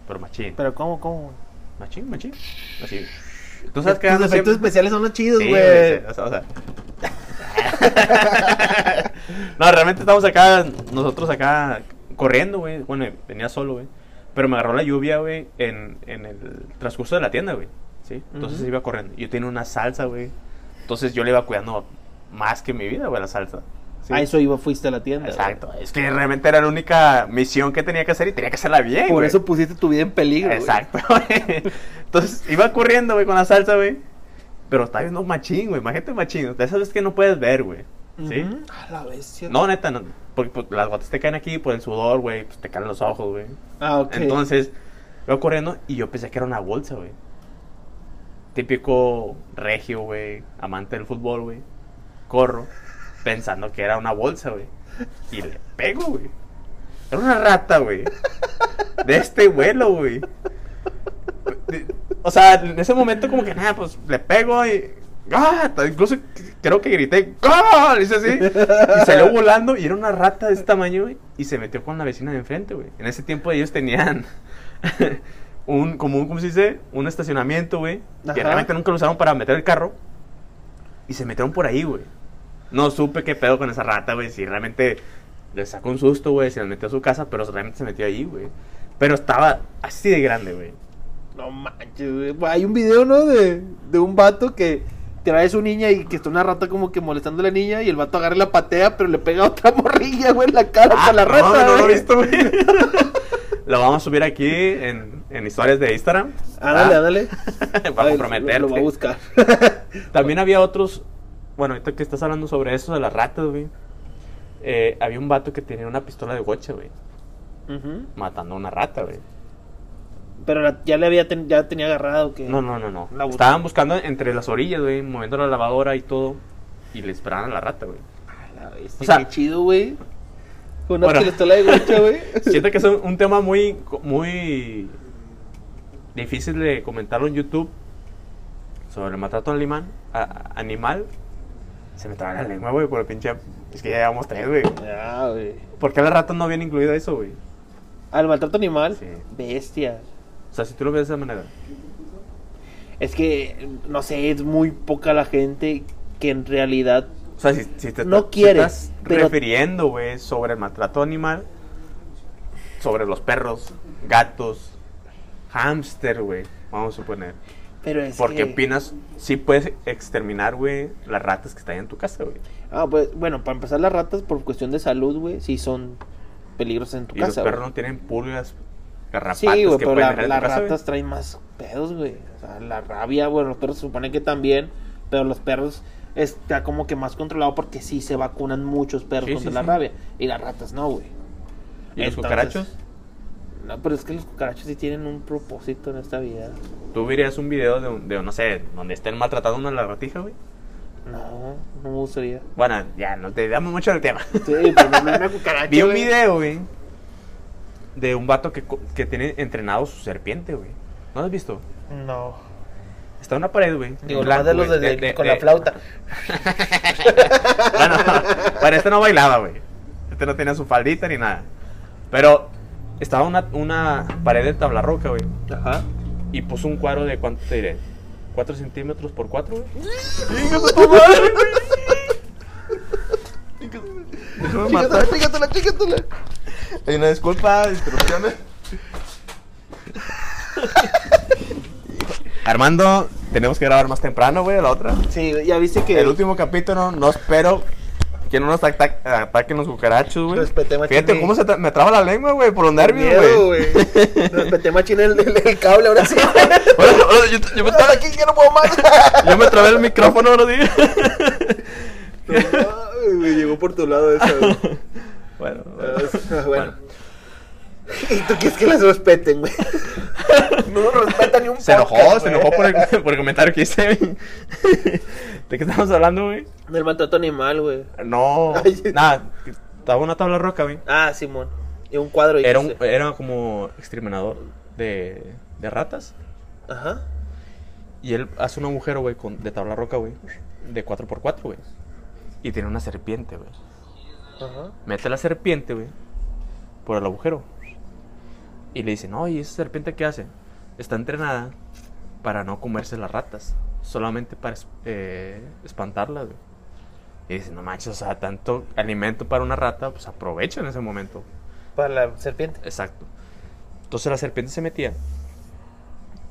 Pero machín. Pero, ¿cómo, cómo? güey? Machín, machín. Así. Tú sabes que Tus efectos siempre- especiales son los chidos, Sí, güey. o sea, o sea. no, realmente estamos acá, nosotros acá corriendo, güey. Bueno, venía solo, güey. Pero me agarró la lluvia, güey, en, en el transcurso de la tienda, güey. ¿Sí? Entonces Ujú. iba corriendo. Yo tenía una salsa, güey. Entonces yo le iba cuidando más que mi vida, güey, la salsa. ¿Sí? A eso iba, fuiste a la tienda. güey. Exacto. Es que realmente era la única misión que tenía que hacer y tenía que hacerla bien, Por güey. eso pusiste tu vida en peligro. Exacto, güey. Entonces iba corriendo, güey, con la salsa, güey. Pero está viendo machín, güey. Imagínate machín. De esas veces que no puedes ver, güey. ¿Sí? A la bestia. No, neta, no. Porque pues, las gotas te caen aquí por el sudor, güey. Pues te caen los ojos, güey. Ah, ok. Entonces, iba corriendo y yo pensé que era una bolsa, güey. Típico regio, güey. Amante del fútbol, güey. Corro pensando que era una bolsa, güey. Y le pego, güey. Era una rata, güey. De este vuelo, güey. O sea, en ese momento como que nada, pues le pego y... ¡Ah! Incluso creo que grité ¡Gol! Hice así. Y salió volando y era una rata de ese tamaño, güey. Y se metió con la vecina de enfrente, güey. En ese tiempo ellos tenían un, como un, ¿cómo se dice? Un estacionamiento, güey. Que realmente nunca lo usaron para meter el carro. Y se metieron por ahí, güey. No supe qué pedo con esa rata, güey. Si realmente le sacó un susto, güey. Se la metió a su casa, pero realmente se metió ahí, güey. Pero estaba así de grande, güey. No manches, güey. Hay un video, ¿no? De, de un vato que trae su niña y que está una rata como que molestando a la niña y el vato agarra y la patea, pero le pega otra morrilla, güey, en la cara con la rata. Ah, no, no lo he visto, güey. lo vamos a subir aquí en, en historias de Instagram. Ah, ándale. Para Ay, comprometerte. Lo, lo va a buscar. También había otros bueno, ahorita que estás hablando sobre eso de las ratas, güey. eh, había un vato que tenía una pistola de gocha, güey. Matando a una rata, güey. Pero la- ya le había ten- ya tenía agarrado que. No, no, no, no. La Estaban buscando entre las orillas, güey, moviendo la lavadora y todo. Y le esperaban a la rata, güey. O sea- qué chido, güey. Con una Bueno. pistola de gocha, güey. Siento que es un, un tema muy, muy difícil de comentarlo en YouTube sobre el maltrato animal. a- animal. Se me traba la lengua, güey, por el pinche. Es que ya llevamos tres, güey. Ya, güey. ¿Por qué las ratas no habían incluido eso, güey? Al maltrato animal. Sí. Bestia. O sea, si tú lo ves de esa manera. Es que, no sé, es muy poca la gente que en realidad. O sea, si, si te No quieres, estás pero- refiriendo, güey, sobre el maltrato animal, sobre los perros, gatos, hámster, güey, vamos a suponer. Pero es Porque que... opinas, sí puedes exterminar, güey, las ratas que están en tu casa, güey. Ah, pues, bueno, para empezar, las ratas, por cuestión de salud, güey, sí son peligrosas en tu Y los casa. perros güey. no tienen pulgas, garrapatas Sí, güey, que pero la- las casa, güey. ratas traen más pedos, güey. O sea, la rabia, bueno, los perros se supone que también, pero los perros está como que más controlado porque sí se vacunan muchos perros Sí, contra sí, la sí. rabia. Y las ratas no, güey. ¿Y los Entonces- cucarachos? No, pero es que los cucarachos sí tienen un propósito en esta vida. ¿Tú verías un video de, un- de no sé, donde estén maltratando a una lagartija, güey? No, no me gustaría. Bueno, ya, no te damos mucho del tema. Sí, pero no, una cucaracha. Vi un güey. video, güey, de un vato que, que tiene entrenado su serpiente, güey. ¿No lo has visto? No. Está en una pared, güey. Digo, nomás de blanco, los güey, de, de- con de- la flauta. bueno, para este no bailaba, güey. Este no tenía su faldita ni nada. Pero estaba una, una pared de tabla roca, güey. Ajá. Y puso un cuadro de cuánto te diré. ¿4 centímetros por 4, güey? Déjame matar. chígatela, chígatela. Hay una disculpa, interrupciones. Armando, tenemos que grabar más temprano, güey, la otra. Sí, ya viste que. El último capítulo, no espero que no nos ata- ataquen los cucarachos, güey. Respeté, machín, Fíjate cómo se tra- me traba la lengua, güey, por los nervios, güey. Respeté machín el, el, el cable, ahora sí. Ahora- ahora yo, yo me trabé, aquí que no puedo más. yo me trabé el micrófono, ahora sí. Me llegó por tu lado esa, güey. bueno, Ah, bueno. ¿Y tú quieres que las respeten, güey? No nos respetan ni un Se enojó, podcast, se enojó por el, por el comentario que hice, güey. ¿De qué estamos hablando, güey? Del maltrato animal, güey. No, nada, estaba una tabla roca, güey. Ah, Simón. Y un cuadro. Era, un, dijiste. era como exterminador de, de ratas. Ajá. Y él hace un agujero, güey, con- de tabla roca, güey. De 4x4, güey. Y tiene una serpiente, güey. Ajá. Mete la serpiente, güey, por el agujero. Y le dice, no, ¿y esa serpiente qué hace? Está entrenada para no comerse las ratas. Solamente para eh, espantarlas, güey. Y dice, no manches, o sea, tanto alimento para una rata, pues aprovecha en ese momento. Para la serpiente. Exacto. Entonces la serpiente se metía.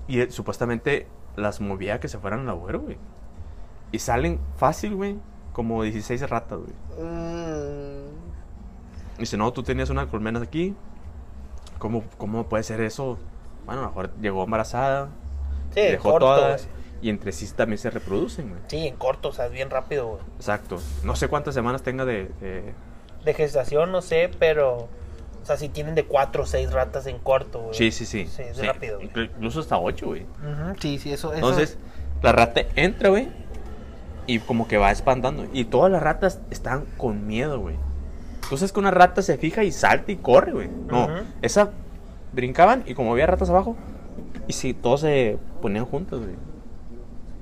Y él, supuestamente las movía a que se fueran al agujero, güey. Y salen fácil, güey. Como 16 ratas, güey. Mm. Dice, no, tú tenías una colmena aquí. ¿Cómo, ¿Cómo puede ser eso? Bueno, a lo mejor llegó embarazada. Sí, dejó corto, todas. Y entre sí también se reproducen, güey. Sí, en corto, o sea, es bien rápido, güey. Exacto. No sé cuántas semanas tenga de... de- De gestación, no sé, pero. O sea, si tienen de 4 o 6 ratas en corto, güey. Sí, sí, sí. Sí, es Sí, rápido, güey. Incluso hasta 8, güey. Ujú, Sí, sí, eso. eso- Entonces, la rata entra, güey. Y como que va espantando. Y todas las ratas están con miedo, güey. Entonces que una rata se fija y salta y corre, güey. No, Ujú. esa brincaban y como había ratas abajo. Y si todos se ponían juntos, güey.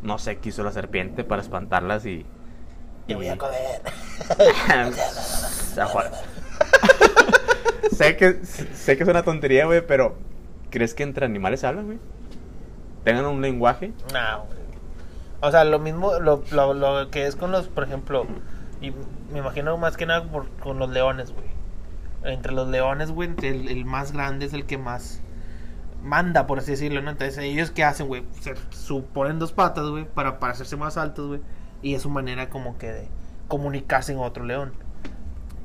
No sé qué hizo la serpiente para espantarlas y. Te voy a comer. Sé, que, sé que es una tontería, güey, pero ¿crees que entre animales hablan, güey? ¿Tengan un lenguaje? No, güey. O sea, lo mismo, lo, lo, lo que es con los, por ejemplo, y me imagino más que nada con los leones, güey. Entre los leones, güey, el, más grande es el que más manda, por así decirlo, ¿no? Entonces, ellos qué hacen, güey, se suponen dos patas, güey, para, para hacerse más altos, güey. Y es su manera como que de comunicarse con otro león.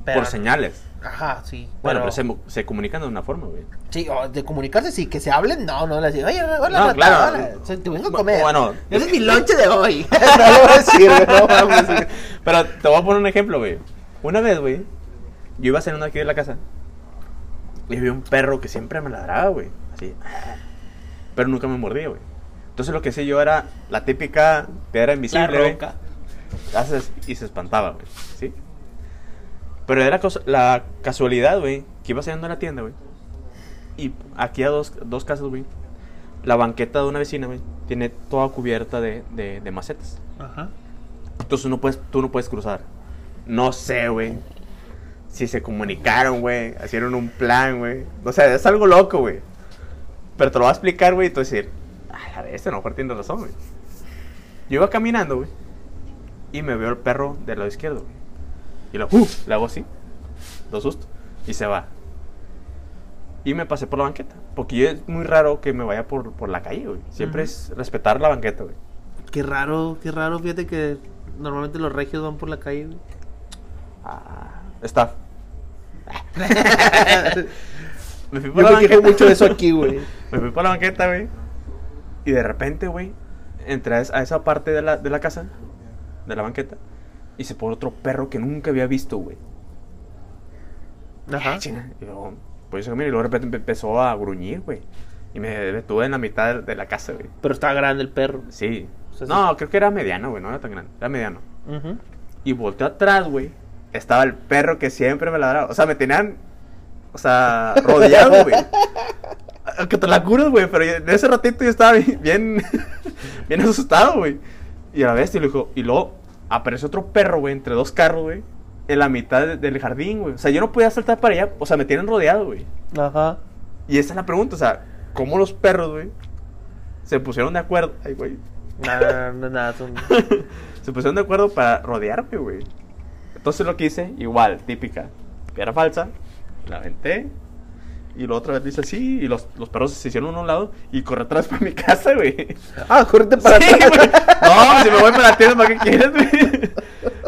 Pero- por señales. Ajá, sí. Bueno, pero- pero se, se comunican de una forma, güey. Sí, o de comunicarse, sí, que se hablen, no, no, le decir, oye, hola, No, rata, claro. hola, te vengo a comer. Bueno. ese es mi lonche de hoy. no lo voy a decir, güey, no mames, güey. Pero te voy a poner un ejemplo, güey. Una vez, güey, yo iba saliendo aquí de la casa y vi un perro que siempre me ladraba, güey. Así. Pero nunca me mordía, güey. Entonces lo que hacía yo era la típica piedra invisible, güey. Haces y se espantaba, güey. ¿Sí? Pero era la casualidad, güey, que iba saliendo a la tienda, güey. Y aquí a dos, dos casas, güey. La banqueta de una vecina, güey, tiene toda cubierta de, de, de macetas. Ajá. Entonces no puedes, tú no puedes cruzar. No sé, güey. Si se comunicaron, güey. Hicieron un plan, güey. O sea, es algo loco, güey. Pero te lo voy a explicar, güey. Y tú vas a decir, a la vez, a lo mejor tienes razón, güey. Yo iba caminando, güey. Y me veo el perro del lado izquierdo, güey. Y lo, ¡uh! Le hago así. Dos sustos. Y se va. Y me pasé por la banqueta. Porque yo es muy raro que me vaya por, por la calle, güey. Siempre es respetar la banqueta, güey. Qué raro, qué raro, fíjate que normalmente los regios van por la calle, güey. Ah, está. me fui Yo por la me quejo banqueta. mucho de eso aquí, güey. me fui por la banqueta, güey. Y de repente, güey, entré a esa- a esa parte de la, de la casa, de la banqueta, y se pone otro perro que nunca había visto, güey. Ajá. Ah. Y luego, pues yo camino, y luego de repente empe- empezó a gruñir, güey. Y me detuve en la mitad de la casa, güey. Pero está grande el perro. Sí. O sea, no, creo que era mediano, güey, no era tan grande. Era mediano. Ujú. Y volteé atrás, güey. Estaba el perro que siempre me ladraba. O sea, me tenían. O sea, rodeado, güey. Que te la curas, güey. Pero en ese ratito yo estaba bien. Bien, asustado, güey. Y a la bestia, y luego, y luego apareció otro perro, güey, entre dos carros, güey. En la mitad de- del jardín, güey. O sea, yo no podía saltar para allá. O sea, me tienen rodeado, güey. Ajá. Y esa es la pregunta, o sea, ¿cómo los perros, güey? Se pusieron de acuerdo. Ay, güey. Nada, no, nada, son... Se pusieron de acuerdo para rodearme, güey. Entonces lo que hice, igual, típica. Piedra falsa, la aventé. Y la otra vez dice así. Y los, los perros se hicieron a un lado y corrí atrás para mi casa, güey. Ah, córrete para Sí, atrás. güey. No, si me voy para la tienda, ¿para qué quieres, güey?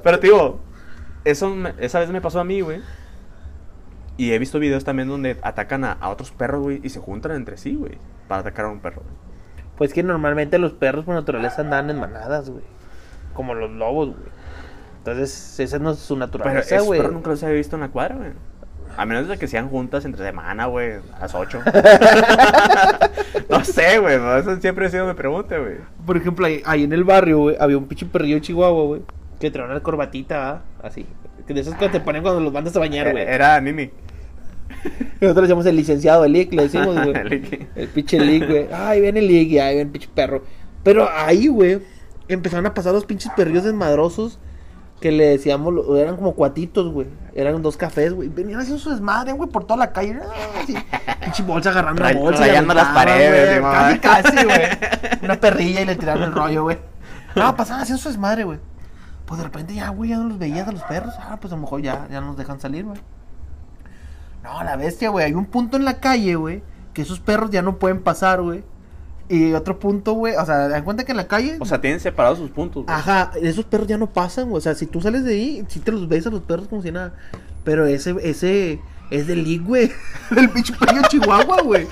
Pero, te digo, eso me- esa vez me pasó a mí, güey. Y he visto videos también donde atacan a, a otros perros, güey, y se juntan entre sí, güey, para atacar a un perro. Pues que normalmente los perros por naturaleza andan en manadas, güey. Como los lobos, güey. Entonces, esa no es su Pero naturaleza, esos güey. perros nunca los había visto en la cuadra, güey. A menos de que sean juntas entre semana, güey, a las 8. no sé, güey, no, eso siempre ha sido mi pregunta, güey. Por ejemplo, ahí, ahí en el barrio, güey, había un pinche perrillo chihuahua, güey. Que traía una corbatita, ¿verdad? así. Que de esos que te ponen cuando los mandas a bañar, güey. Eh, Era Nini. Nosotros le decíamos el licenciado, el Lick, le decimos, güey. El. El pinche Lick, güey. Ay, viene el Lick y ahí viene el pinche perro. Pero ahí, güey, empezaron a pasar los pinches perrillos desmadrosos que le decíamos, eran como cuatitos, güey. Eran dos cafés, güey. Venían haciendo su desmadre, güey, por toda la calle. Ah, así. Pinche bolsa agarrando la bolsa. rayando las paredes, güey. Casi, casi, güey. Una perrilla y le tiraron el rollo, güey. No, pasaban haciendo su desmadre, güey. Pues de repente ya, güey, ya no los veías a los perros. Ah, pues a lo mejor ya, ya nos dejan salir, güey. No, la bestia, güey. Hay un punto en la calle, güey, que esos perros ya no pueden pasar, güey. Y otro punto, güey, o sea, dan cuenta que en la calle. O sea, tienen separados sus puntos, güey. Ajá, esos perros ya no pasan, güey. O sea, si tú sales de ahí, sí te los ves a los perros como si nada. Pero ese, ese, es del League, güey. El pinche perro chihuahua, güey.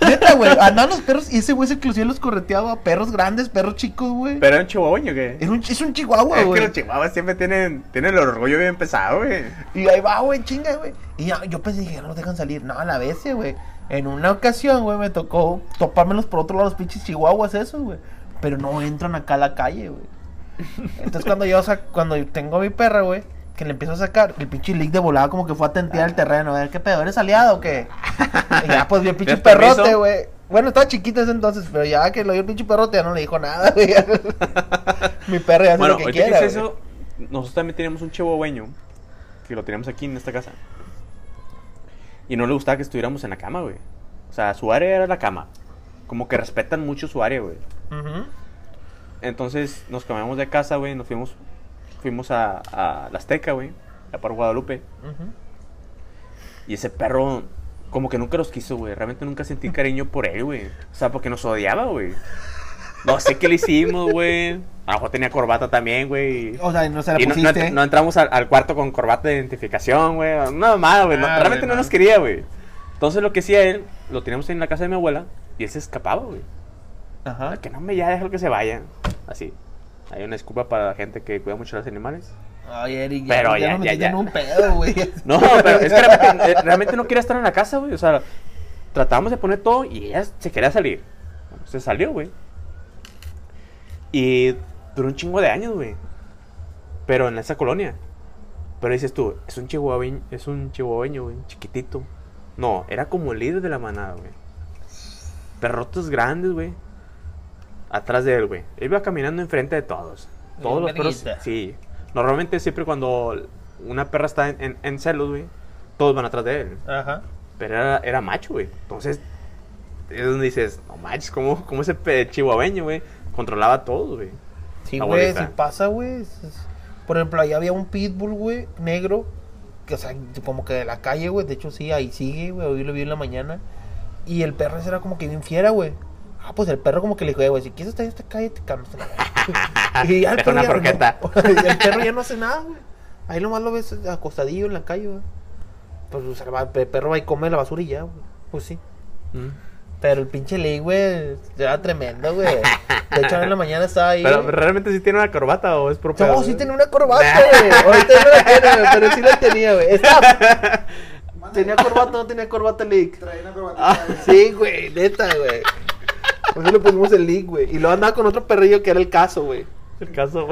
Neta, güey. Andaban los perros y ese güey se inclusive los correteaba. Perros grandes, perros chicos, güey. Pero era un chihuahueño, ¿qué? Es un, es un chihuahua, es güey. que los chihuahuas siempre tienen, tienen el orgullo bien pesado, güey. Y ahí va, güey, chinga, güey. Y ya, yo pensé, dije, no los dejan salir. No, a la vez, güey. En una ocasión, güey, me tocó topármelos por otro lado, los pinches chihuahuas esos, güey. Pero no entran acá a la calle, güey. Entonces, cuando yo sac- cuando tengo a mi perra, güey, que le empiezo a sacar, el pinche leak de volada como que fue a tentear el terreno. A ver, ¿qué pedo? ¿Eres aliado o qué? Y ya, pues, vio el pinche perrote, güey. Bueno, estaba chiquita ese entonces, pero ya que lo vio el pinche perrote, ya no le dijo nada, güey. mi perra ya hace Bueno, lo que ahorita que quiera, es eso, nosotros también teníamos un chihuahueño que lo teníamos aquí en esta casa. Y no le gustaba que estuviéramos en la cama, güey. O sea, su área era la cama. Como que respetan mucho su área, güey. Entonces nos cambiamos de casa, güey. Nos fuimos, fuimos a, a la Azteca, güey. A por Guadalupe. Y ese perro, como que nunca los quiso, güey. Realmente nunca sentí cariño por él, güey. O sea, porque nos odiaba, güey. No sé qué le hicimos, güey. A lo mejor tenía corbata también, güey. O sea, no se la Y no, entramos al, al cuarto con corbata de identificación, güey. Una mamada, güey. No- Ah, realmente güey, no no. nos quería, güey. Entonces lo que hacía él, lo teníamos en la casa de mi abuela y él se escapaba, güey. Ajá. Que no me ya déjalo que se vaya. Así. Hay una disculpa para la gente que cuida mucho a los animales. Ay, Eric, Pero ya, ya, nos ya, ya. en un pedo, güey. No, pero es que realmente, eh, realmente no quería estar en la casa, güey. O sea, tratábamos de poner todo y ella se quería salir. Bueno, se salió, güey. Y duró un chingo de años, güey. Pero en esa colonia. Pero dices tú, es un chihuahueño, es un chihuahueño, güey, chiquitito. No, era como el líder de la manada, güey. Perrotos grandes, güey. Atrás de él, güey. Él iba caminando enfrente de todos. Todos los perros. Sí. Normalmente siempre cuando una perra está en, en, en celos, güey, todos van atrás de él. Ajá. Pero era, era macho, güey. Entonces, es donde dices, no manches, ¿cómo, cómo ese chihuahueño, güey, controlaba todo, güey? Sí, güey, sí pasa, güey. Por ejemplo, ahí había un pitbull, güey, negro. Que, o sea, como que de la calle, güey. De hecho, sí, ahí sigue, güey. Hoy lo vi en la mañana. Y el perro ese era como que bien fiera, güey. Ah, pues el perro como que le dijo, "Eh, güey, si quieres estar en esta calle, te cambias. y ya el perro ya no- y el perro ya no hace nada, güey. Ahí nomás lo ves acostadillo en la calle, güey. Pues o sea, el perro va y come la basura y ya, güey. Pues sí. Mm. Pero el pinche Lee, güey, era tremendo, güey. De hecho, en la mañana estaba ahí. Pero güey. realmente sí tiene una corbata o es propio. No, sí tenía una corbata, güey. Ahorita no la tiene, güey, pero sí la tenía, güey. Está- ¿Tenía corbata o no tenía corbata League? Trae una corbatita. güey. Sí, güey, neta, güey. Por eso le pusimos el League, güey. Y luego andaba con otro perrillo que era el caso, güey. El caso.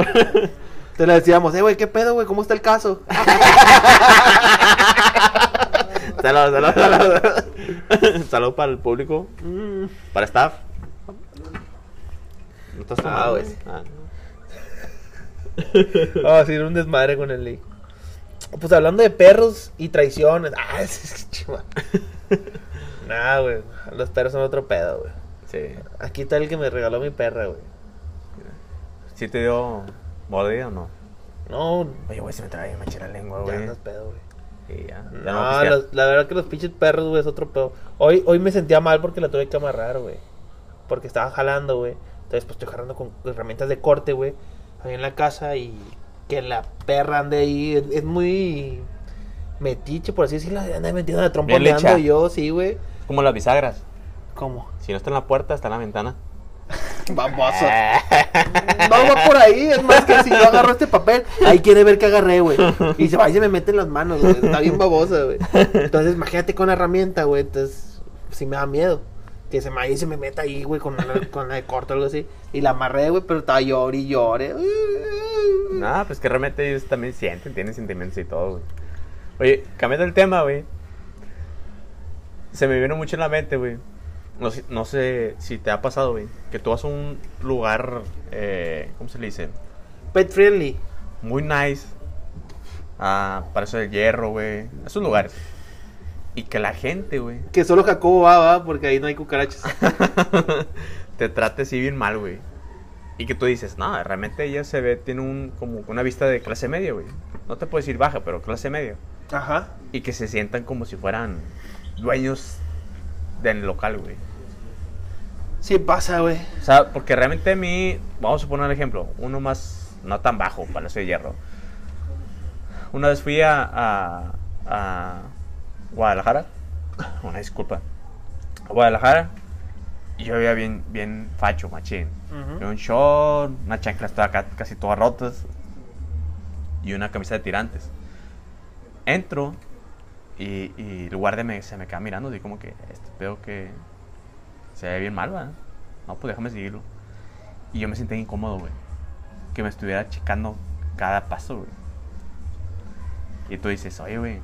Te le decíamos, eh, güey, ¿qué pedo, güey? ¿Cómo está el caso? Salud, salud, salud. Salud para el público. Para staff. ¿No estás Ah, tomando? güey. Ah. Ah, sí, era un desmadre con el League. Pues hablando de perros y traiciones. Ah, es es chiva. Nah, güey. Los perros son otro pedo, güey. Sí. Aquí está el que me regaló mi perra, güey. ¿Sí te dio mordida o no? No, Oye, güey, se me trae manchera la lengua, ya güey. andas pedo, güey. Sí, ya. ya No, los- la verdad que los pinches perros, güey, es otro pedo. Hoy, hoy me sentía mal porque la tuve que amarrar, güey. Porque estaba jalando, güey. Entonces, pues estoy jalando con herramientas de corte, güey. Ahí en la casa y que la perra ande ahí. Es, es muy metiche, por así decirlo. Anda metiendo tromponeando lecha. yo, sí, güey. Como las bisagras. ¿Cómo? Si no está en la puerta, está en la ventana. Baboso. No va por ahí, es más que si yo agarro este papel, ahí quiere ver que agarré, güey. Y se va y se me mete en las manos, güey. Está bien babosa, güey. Entonces, imagínate con la herramienta, güey. Entonces, sí me da miedo. Que se me vaya y se me meta ahí, güey, con la, con la de corto o algo así. Y la amarré, güey, pero estaba llore y llore. No, pues que realmente ellos también sienten, tienen sentimientos y todo, güey. Oye, cambiando el tema, güey. Se me vino mucho en la mente, güey. No, sé- no sé si te ha pasado, güey. Que tú vas a un lugar, eh, ¿cómo se le dice? Pet friendly. Muy nice. Ah, para eso del hierro, güey. Esos lugares. Y que la gente, güey, Que solo Jacobo va, va, porque ahí no hay cucarachas. te trate así bien mal, güey. Y que tú dices, no, realmente ella se ve, tiene un, como una vista de clase media, güey. No te puedo decir baja, pero clase media. Ajá. Y que se sientan como si fueran dueños del local, güey. Sí pasa, güey. O sea, porque realmente a mí, vamos a poner el ejemplo, uno más, no tan bajo, Palacio de Hierro. Una vez fui a, a, a Guadalajara, una disculpa, a Guadalajara, y yo veía bien, bien facho, machín. Veía un short, una chancla toda ca- casi todas rotas, y una camisa de tirantes. Entro, y, y el guardia me, se me queda mirando, así como que, este veo que se ve bien mal, ¿verdad? No, pues déjame seguirlo. Y yo me sentí incómodo, güey. Que me estuviera checando cada paso, güey. Y tú dices, oye, güey.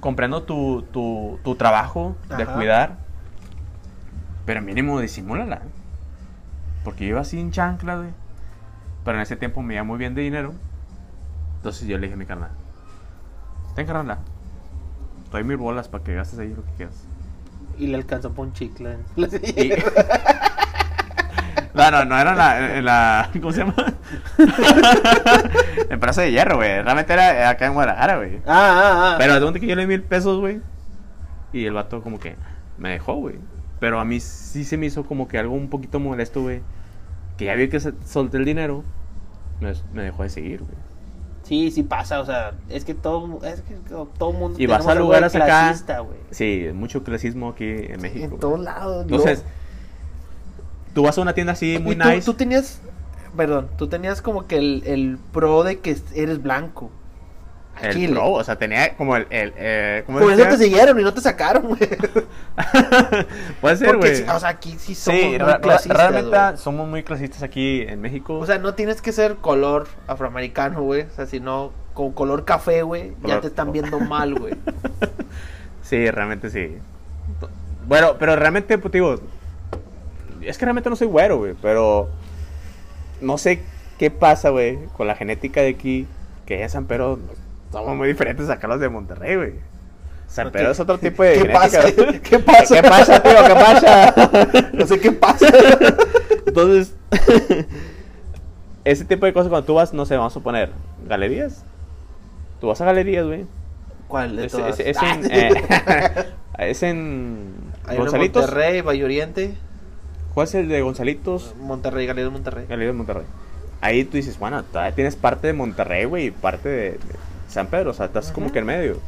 Comprendo tu, tu, tu trabajo de cuidar. Pero mínimo disimúlala. Porque yo iba así en chancla, güey. Pero en ese tiempo me iba muy bien de dinero. Entonces yo le dije a mi carnal. Ten carnal. Doy mil bolas para que gastes ahí lo que quieras. Y le alcanzó por un chicle. Y- No, no, no era en la, en la- ¿Cómo se llama? en Plaza de Hierro, güey. Realmente era acá en Guadalajara, güey. Ah, ah, ah. Pero de donde que yo le di mil pesos, güey. Y el vato como que me dejó, güey. Pero a mí sí se me hizo como que algo un poquito molesto, güey. Que ya vi que solté el dinero, me, me dejó de seguir, güey. Sí, sí pasa, o sea, es que todo, es que todo mundo Y vas a lugares acá. clasista, güey. Sí, mucho clasismo aquí en México. En todos lados. Entonces, yo- tú vas a una tienda así muy y tú, nice. tú tenías, perdón, tú tenías como que el, el pro de que eres blanco. El Chile. pro, o sea, tenía como el. el eh, ¿cómo Por eso decía? te siguieron y no te sacaron, güey. Puede ser, güey. o sea, aquí sí somos Sí, muy clasistas, realmente somos muy clasistas aquí en México. O sea, no tienes que ser color afroamericano, güey. O sea, sino con color café, güey, ya te están viendo mal, güey. Sí, realmente sí. Bueno, pero realmente, pues digo, es que realmente no soy güero, güey, pero no sé qué pasa, güey, con la genética de aquí, que en San Pedro somos muy diferentes acá los de Monterrey, güey. San Pedro ¿Qué- es otro tipo de ¿Qué genética. pasa? ¿Qué pasa? ¿Qué pasa, tío? ¿Qué pasa? No sé qué pasa. Entonces, ese tipo de cosas cuando tú vas, no sé, vamos a suponer, galerías. Tú vas a galerías, güey. ¿Cuál de Es, todas? es- es Ah. en, eh, es en uno en Gonzalitos. Monterrey, Valle Oriente, ¿Cuál es el de Gonzalitos? Monterrey, Galería de Monterrey. Galería de Monterrey. Ahí tú dices, bueno, todavía tienes parte de Monterrey, güey, y parte de, de San Pedro, o sea, estás como que en medio.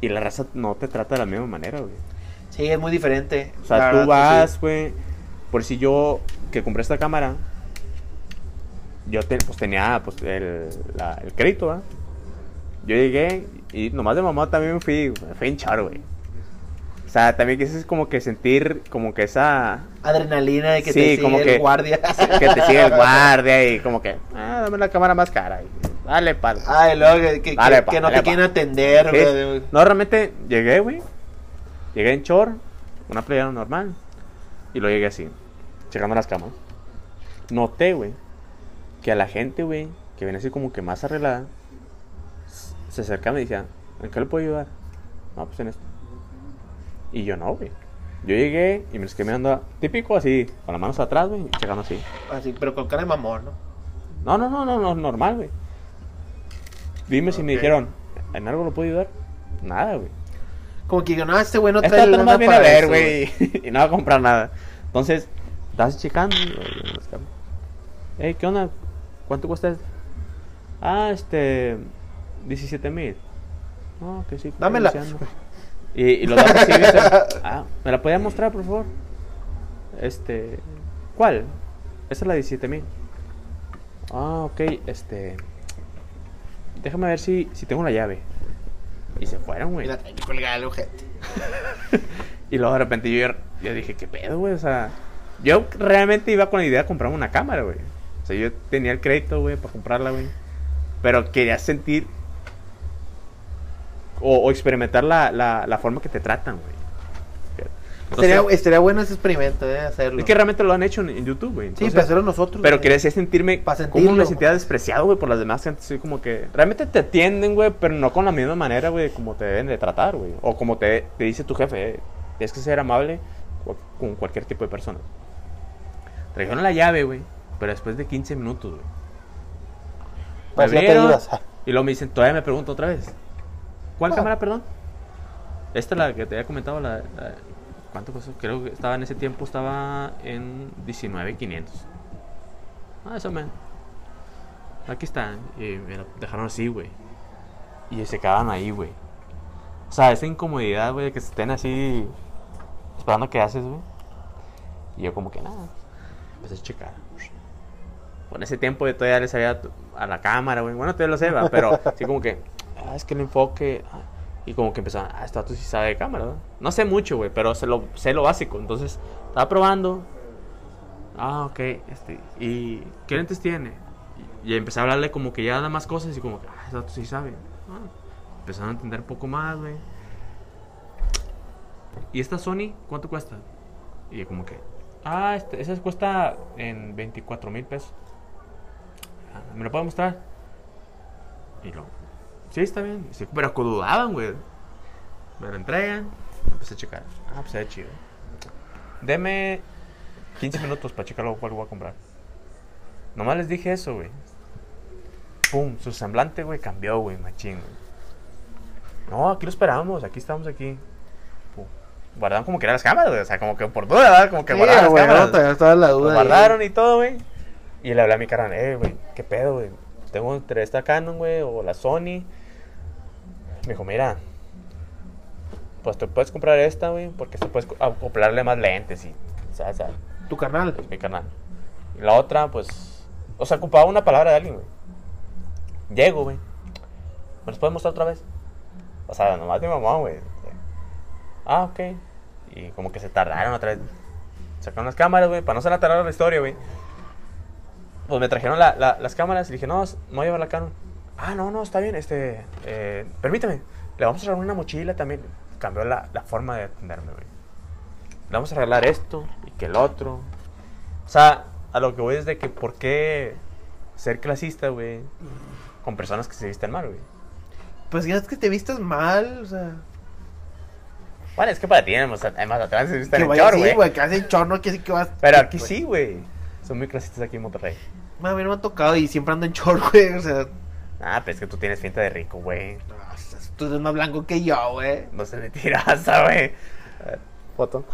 Y la raza no te trata de la misma manera, güey. Sí, es muy diferente. O sea, La tú verdad vas, sí. güey, por si yo que compré esta cámara, yo te- pues tenía pues el, la- el crédito, ¿va? Yo llegué y nomás de mamá también me fui, fui hinchar, güey. O sea, también quise como que sentir como que esa... Adrenalina de que Sí, te sigue como el que- guardia. que te sigue el guardia y como que, ah, dame la cámara más cara. Y, dale, pal. Ay, luego que, que- Dale, que- pa, que no te pa. quieren atender, güey. No, realmente llegué, güey. Llegué en short, una playera normal. Y lo llegué así, checando las cámaras. Noté, güey, que a la gente, güey, que viene así como que más arreglada, se acercaba y me decía, ¿en qué le puedo ayudar? No, pues en esto. Y yo no, güey. Yo llegué y me quedé mirando típico así, con las manos atrás, güey, checando así. Así, pero con cara de mamón, ¿no? No, no, no, no, no, normal, güey. Dime si me dijeron, ¿en algo lo puedo ayudar? Nada, güey. Como que yo, no, este güey no Esta trae nada lana más viene a para ver, eso, güey, y no va a comprar nada. Entonces, estás checando. y, oye, las cámaras. Ey, ¿qué onda? ¿Cuánto cuesta esto? Ah, este. 17 mil. No, que sí. Dámela. Y, y los datos así dicen, Ah, ¿me la podía mostrar, por favor? Este. ¿Cuál? Esa es la 17 mil. Ah, ok, este. Déjame ver si, si tengo la llave. Y se fueron, güey. Mira, el ojete. Y luego de repente yo, yo dije, ¿qué pedo, güey? O sea, yo realmente iba con la idea de comprarme una cámara, güey. O sea, yo tenía el crédito, güey, para comprarla, güey. Pero quería sentir o, o experimentar la, la, la forma que te tratan, güey. Estaría, estaría bueno ese experimento, ¿eh? Hacerlo. es que realmente lo han hecho en, en YouTube, güey. Sí, para hacerlo nosotros. pero quería sentirme como me sentía despreciado, güey, por las demás gente. Así como que realmente te atienden, güey, pero no con la misma manera, güey, como te deben de tratar, güey. O como te, te dice tu jefe, eh, tienes que ser amable con cualquier tipo de persona. Trajeron la llave, güey, pero después de 15 minutos, güey. Pues abrieron, ibas. Y luego me dicen, todavía me pregunto otra vez. ¿Cuál Ah. cámara, perdón? Esta es la que te había comentado, la, la- ¿Cuánto costó? Creo que estaba en ese tiempo, estaba en 19,500. Ah, eso me. Aquí están. Y me lo dejaron así, güey. Y se quedaban ahí, güey. O sea, esa incomodidad, güey, de que estén así. Esperando que haces, güey. Y yo, como que nada. Empecé a checar. Por ese tiempo yo todavía le sabía a la cámara, güey. Bueno, todavía lo sé, ¿va? pero así como que. Ah, es que el enfoque. ah, Y como que empezaron, ah, este vato sí sabe de cámara, ¿verdad? No sé mucho, güey, pero sé lo, sé lo básico. Entonces, estaba probando. Ah, ok. Este, ¿Y qué lentes tiene? Y, y empecé a hablarle como que ya da más cosas y como que, ah, este vato sí sabe. Ah, empezaron a entender un poco más, güey. ¿Y esta Sony cuánto cuesta? Y como que, ah, este, esa cuesta en 24 mil pesos. Ah, ¿Me lo puedo mostrar? Y luego, sí, está bien. Sí, pero dudaban, güey. Me lo entregan, empecé a checar. Ah, pues ve chido. Deme 15 minutos para checar lo cual voy a comprar. Nomás les dije eso, güey. Pum, su semblante, güey, cambió, güey, machín, güey. No, aquí lo esperamos, aquí estamos aquí. Pum. guardaron como que eran las cámaras, güey. O sea, como que por duda, ¿verdad? Como que Sí, guardaron las güey, cámaras. no, todavía estaba la duda. guardaron y todo, güey. Y le hablé a mi carnal, eh, güey, ¿qué pedo, güey? Tengo entre esta Canon, güey, o la Sony. Me dijo, mira, pues te puedes comprar esta, güey, porque te puedes co- acoplarle más lentes y, o sea, o sea, Tu canal. mi carnal. Y la otra, pues, o sea, ocupaba una palabra de alguien, güey. Llego, güey. ¿Me los puedes mostrar otra vez? O sea, nomás mi mamá, güey. Ah, ok. Y como que se tardaron otra vez. Sacaron las cámaras, güey, para no se la la historia, güey. Pues me trajeron la- la- las cámaras y dije, no, no voy a llevar la Canon. Ah, no, no, está bien, este, eh, permíteme. Le vamos a regalar una mochila también. Cambió la, la forma de atenderme, güey. Le vamos a regalar esto y que el otro. O sea, a lo que voy es de que por qué ser clasista, güey, con personas que se visten mal, güey. Pues ya es que te vistas mal, o sea. Bueno, es que para ti, además, además atrás se visten en vaya short, así, güey. güey, que hacen chor, no quiere que vas. Pero aquí güey. sí, güey. Son muy clasistas aquí en Monterrey. A mí no me ha tocado y siempre ando en short, güey, o sea. Ah, pero es que tú tienes finta de rico, güey. no, Tú eres más blanco que yo, güey. No se me tiraza, güey. A ver, Foto.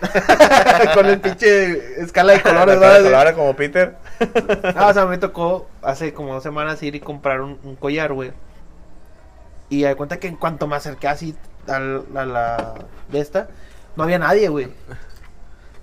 Con el pinche escala de colores, ¿verdad? colora como Peter. No, o sea, me tocó hace como dos semanas ir y comprar un, un collar, güey. Y me cuenta que en cuanto me acerqué así a la, a la de esta, no había nadie, güey.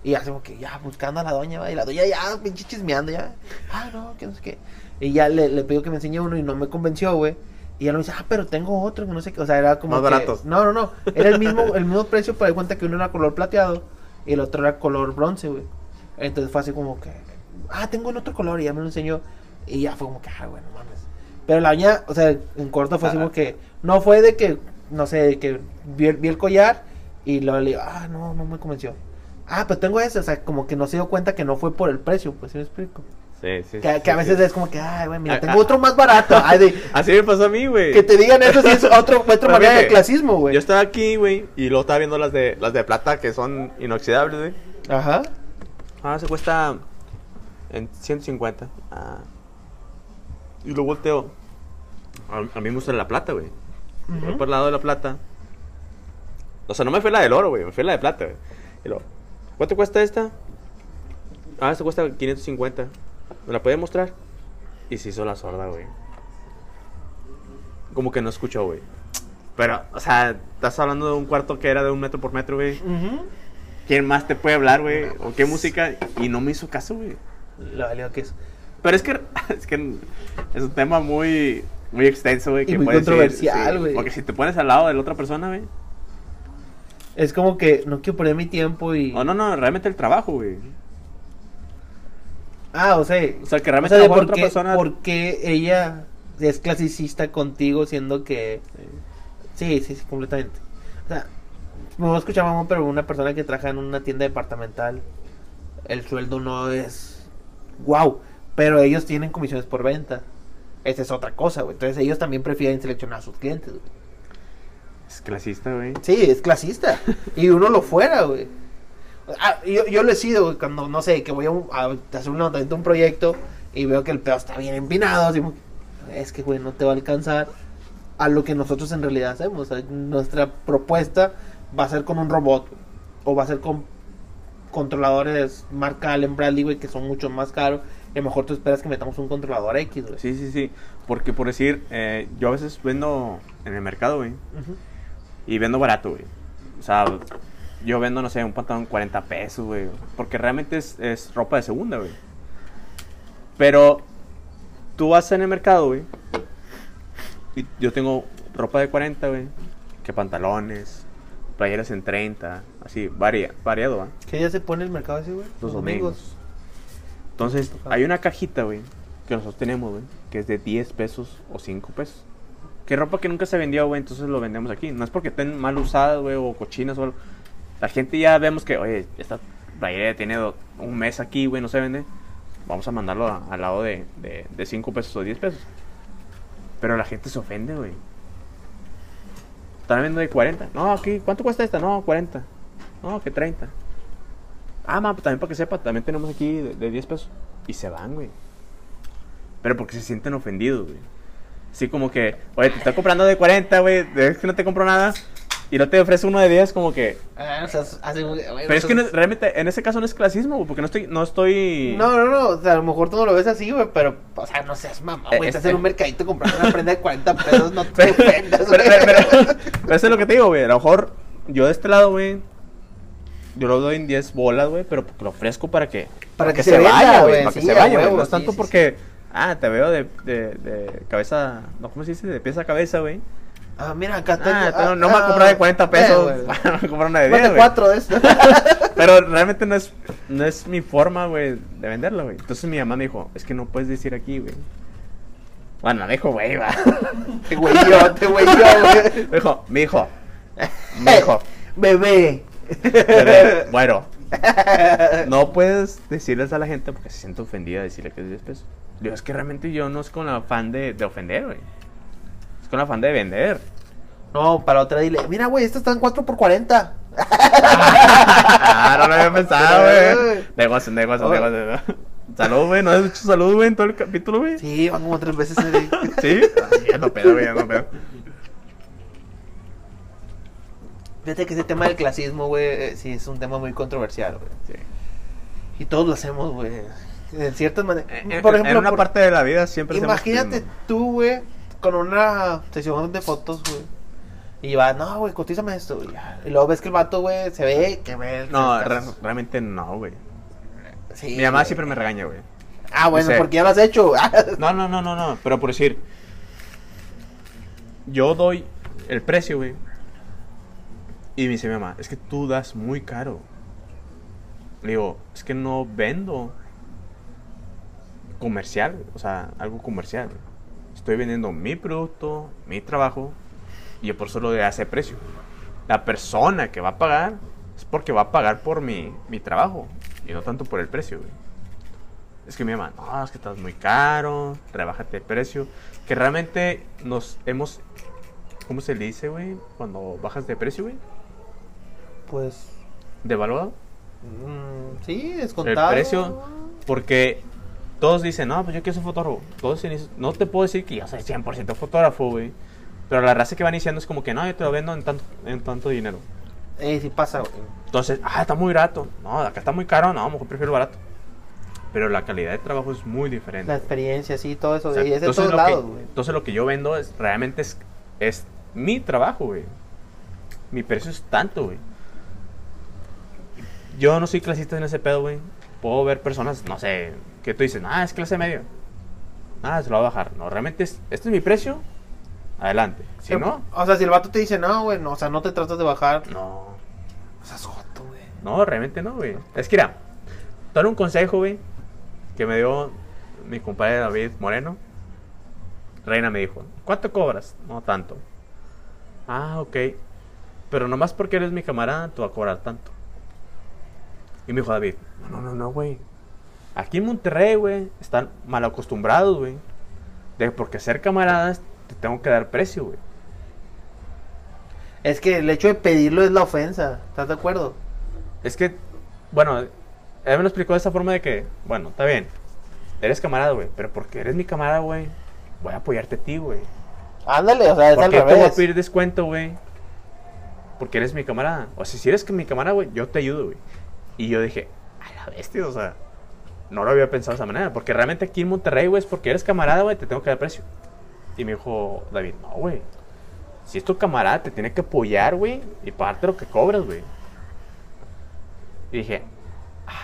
Y como que ya buscando a la doña, güey. Y la doña ya, pinche chismeando, ya. Ah, no, que no sé qué. Y ya le, le pidió que me enseñe uno y no me convenció, güey. Y ella me dice, ah, pero tengo otro, que no sé qué. O sea, era como. Más que-. No, no, no. Era el mismo, el mismo precio, pero di cuenta que uno era color plateado y el otro era color bronce, güey. Entonces fue así como que, ah, tengo un otro color y ya me lo enseñó. Y ya fue como que, ah, bueno, mames. Pero la doña, o sea, en corto fue así como que, no fue de que, no sé, de que vi, vi el collar y luego le digo, ah, no, no me convenció. Ah, pero tengo ese, o sea, como que no se dio cuenta que no fue por el precio, pues, ¿sí me explico? Sí, sí. Que, que a veces es como que, ay, güey, mira, Ah, tengo ah. otro más barato. Ay, de- Así me pasó a mí, güey. que te digan eso sí es otro, otra Pero manera de clasismo, güey. Yo estaba aquí, güey, y luego estaba viendo las de las de plata que son inoxidables, güey. Ajá. Ah, se cuesta en 150. Ah. Y lo volteo. A, a mí me gusta la plata, güey. Voy por el lado de la plata. O sea, no me fue la del oro, güey. Me fue la de plata, güey. Y luego, ¿cuánto cuesta esta? Ah, esta cuesta 550. ¿Me la puede mostrar? Y se hizo la sorda, güey. Como que no escuchó, güey. Pero, o sea, estás hablando de un cuarto que era de un metro por metro, güey. Ujú. ¿Quién más te puede hablar, güey? ¿O qué música? Y no me hizo caso, güey. Lo valió que es. Pero es que, es que es un tema muy, muy extenso, güey. Y que muy controversial, sí, güey. Porque si te pones al lado de la otra persona, güey. Es como que no quiero perder mi tiempo y. O no, no, realmente el trabajo, güey. Ah, o sea. O sea, que O realmente sea, a de lo mejor por otra qué, persona. por qué ella es clasicista contigo siendo que... Sí, sí, sí, completamente. O sea, me voy a escuchar mamón, pero una persona que trabaja en una tienda departamental, el sueldo no es... Wow, pero ellos tienen comisiones por venta. Esa es otra cosa, güey. Entonces ellos también prefieren seleccionar a sus clientes, güey. Es clasista, güey. Sí, es clasista. y uno lo fuera, güey. Ah, yo, yo lo he sido, cuando, no sé, que voy a, hacer un un proyecto y veo que el pedo está bien empinado. así es que, güey, no te va a alcanzar a lo que nosotros en realidad hacemos. O sea, nuestra propuesta va a ser con un robot o va a ser con controladores marca Allen Bradley, güey, que son mucho más caros. A lo mejor tú esperas que metamos un controlador X, güey. Sí, sí, sí. Porque por decir, eh, yo a veces vendo en el mercado, güey. Y vendo barato, güey. O sea, yo vendo, no sé, un pantalón 40 pesos, güey. Porque realmente es, es ropa de segunda, güey. Pero tú vas en el mercado, güey. Y yo tengo ropa de 40, güey. Que pantalones, playeras en 30, así, varia, variado, ¿va? ¿Qué día se pone el mercado así, güey? Los domingos. Entonces, Ajá. hay una cajita, güey, que nosotros tenemos, güey, que es de 10 pesos o 5 pesos. Que ropa que nunca se vendió, güey, entonces lo vendemos aquí. No es porque estén mal usadas, güey, o cochinas o algo. La gente ya vemos que, oye, esta playera tiene un mes aquí, güey, no se vende. Vamos a mandarlo al lado de, de, de 5 pesos o 10 pesos. Pero la gente se ofende, güey. Están vendiendo de 40. No, aquí, ¿cuánto cuesta esta? No, 40. No, que 30. Ah, ma, pues también para que sepa, también tenemos aquí de, de 10 pesos. Y se van, güey. Pero porque se sienten ofendidos, güey. Así como que, oye, te estoy comprando de 40, güey. Es que no te compro nada. Y no te ofrece uno de 10 como que... Ah, o sea, hace- güey, Pero es que no- realmente en ese caso no es clasismo, güey, porque no estoy... No estoy... no, no, no, o sea, a lo mejor tú no lo ves así, güey, pero, o sea, no seas mamá, Eh, güey, es- estás en un mercadito comprando una prenda de 40 pesos, no te ofendas, pero, pero- pero eso es lo que te digo, güey. A lo mejor yo de este lado, güey, yo lo doy en 10 bolas, güey, pero porque lo ofrezco para que, Para que se venda, güey, Para que sí, se vaya, güey. No es sí, tanto sí, porque, ah, te veo de, de, de cabeza, no, ¿cómo se dice? De pieza a cabeza, güey. Ah, mira, acá tengo. Ah, ah, no, me va a ah, comprar de 40 eh, pesos. güey. me va a comprar una de 10, Mate güey. cuatro de esto. Pero realmente no es, no es mi forma, güey, de venderlo, güey. Entonces mi mamá me dijo, es que no puedes decir aquí, güey. Bueno, me dijo, güey, va. Te güey yo, te güey yo, güey. Me dijo, mi hijo. Mi hijo. Bebé. Bebé, Bueno, no puedes decirles a la gente porque se siente ofendida decirle que es 10 pesos. Digo, es que realmente yo no es con afán de, de ofender, güey. Con afán de vender. No, para otra dile, mira, güey, estas están 4 por 40. ah, no lo había pensado, güey. Ay. Negocio, negocio, Oh. negocio. Salud, güey. ¿No has dicho salud, güey, en todo el capítulo, güey? Sí, van como tres veces. en ¿Sí? Ay, ya no pedo, güey, ya no pedo. Fíjate que ese tema del clasismo, güey, eh, sí es un tema muy controversial, güey. Sí. Y todos lo hacemos, güey. En ciertas maneras. En, Por en ejemplo, una por- parte de la vida siempre hacemos imagínate clasismo. tú, güey, con una sesión de fotos, güey. Y va, no, güey, cotízame esto, güey. Y luego ves que el vato, güey, se ve que ve. No, re- realmente no, güey. Sí, Mi mamá güey. siempre me regaña, güey. Ah, bueno, porque ya lo has hecho. No, no, no, no, no. Pero por decir, yo doy el precio, güey. Y me dice mi mamá, es que tú das muy caro. Le digo, es que no vendo comercial, o sea, algo comercial. Estoy vendiendo mi producto, mi trabajo, y yo por eso lo de ese precio. La persona que va a pagar es porque va a pagar por mi, mi trabajo, y no tanto por el precio, güey. Es que mi mamá, no, es que estás muy caro, rebájate el precio. Que realmente nos hemos, ¿cómo se le dice, güey? Cuando bajas de precio, güey. Pues. Devaluado. mm, sí, El descontado. precio. Porque todos dicen, no, pues yo quiero ser fotógrafo. Todos dicen, no te puedo decir que yo soy 100% fotógrafo, güey. Pero la raza que van diciendo es como que no, yo te lo vendo en tanto, en tanto dinero. Eh, sí pasa, güey. Entonces, ah, está muy barato. No, acá está muy caro, no, mejor prefiero barato. Pero la calidad de trabajo es muy diferente. La experiencia, sí, todo eso. O sea, y es de todos lo lados, güey. entonces lo que yo vendo es realmente es, es mi trabajo, güey. Mi precio es tanto, güey. Yo no soy clasista en ese pedo, güey. Puedo ver personas, no sé, que tú dices, ah, es clase media. Ah, se lo va a bajar. No, realmente es, este es mi precio. Adelante. Si Pero, no, O sea, si el vato te dice, no, güey, no, o sea, no te tratas de bajar. no. O sea, es joto, güey. No, realmente no, güey. Es que mira, te doy un consejo, güey, que me dio mi compadre David Moreno. Reina me dijo, ¿cuánto cobras? No tanto. Ah, ok. Pero nomás porque eres mi camarada, tú vas a cobrar tanto. Y me dijo David, no, no, no, no, güey. Aquí en Monterrey, güey, están mal acostumbrados, güey. De porque ser camaradas te tengo que dar precio, güey. Es que el hecho de pedirlo es la ofensa. ¿Estás de acuerdo? Es que, bueno, él me lo explicó de esa forma de que, bueno, está bien, eres camarada, güey, pero porque eres mi camarada, güey, voy a apoyarte a ti, güey. Ándale, o sea, es ¿Por al qué te voy a revés. pedir descuento, güey? Porque eres mi camarada. O sea, si eres que mi camarada, güey, yo te ayudo, güey. Y yo dije, a la bestia, o sea, no lo había pensado de esa manera. Porque realmente aquí en Monterrey, güey, es porque eres camarada, güey, te tengo que dar precio. Y me dijo David, no, güey. Si es tu camarada, te tiene que apoyar, güey, y pagarte lo que cobras, güey. Y dije,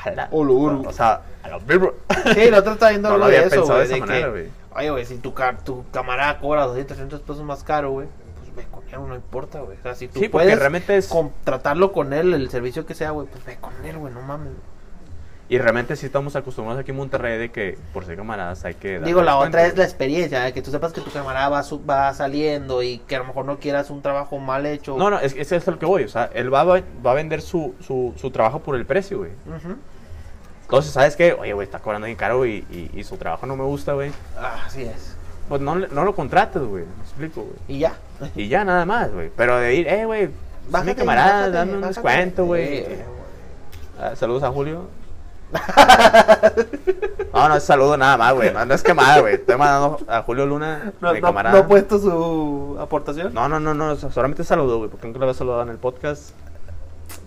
a la... Olo, O sea, a lo vivo. Sí, otro está viendo No lo de había eso, pensado güey. de esa manera, que, güey. Oye, güey, si tu, tu camarada cobra 200, 300 pesos más caro, güey, pues ve con él, no importa, güey. O sea, si tú Sí, puedes realmente es... contratarlo con él, el servicio que sea, güey, pues ve con él, güey, no mames. Y realmente sí estamos acostumbrados aquí en Monterrey de que por ser camaradas hay que... Digo, la otra es la experiencia, de que tú sepas que tu camarada va, su- va saliendo y que a lo mejor no quieras un trabajo mal hecho. No, no, es, es eso es lo que voy. O sea, él va, a- va a vender su, su, su trabajo por el precio, güey. Entonces, ¿sabes qué? Oye, güey, está cobrando bien caro güey, y, y su trabajo no me gusta, güey. Ah, así es. Pues no, no lo contrates, güey. Me explico, güey. Y ya. Y ya, nada más, güey. Pero de ir, eh, güey, es mi camarada, bájate, dame un bájate. descuento, güey. Eh, Ah, saludos a Julio. No, no es saludo nada más, güey. No, no es quemada, güey. Estoy mandando a Julio Luna, No, mi no, camarada. no ha puesto su aportación. No, no, no, no, solamente saludo, güey, porque nunca lo había saludado en el podcast.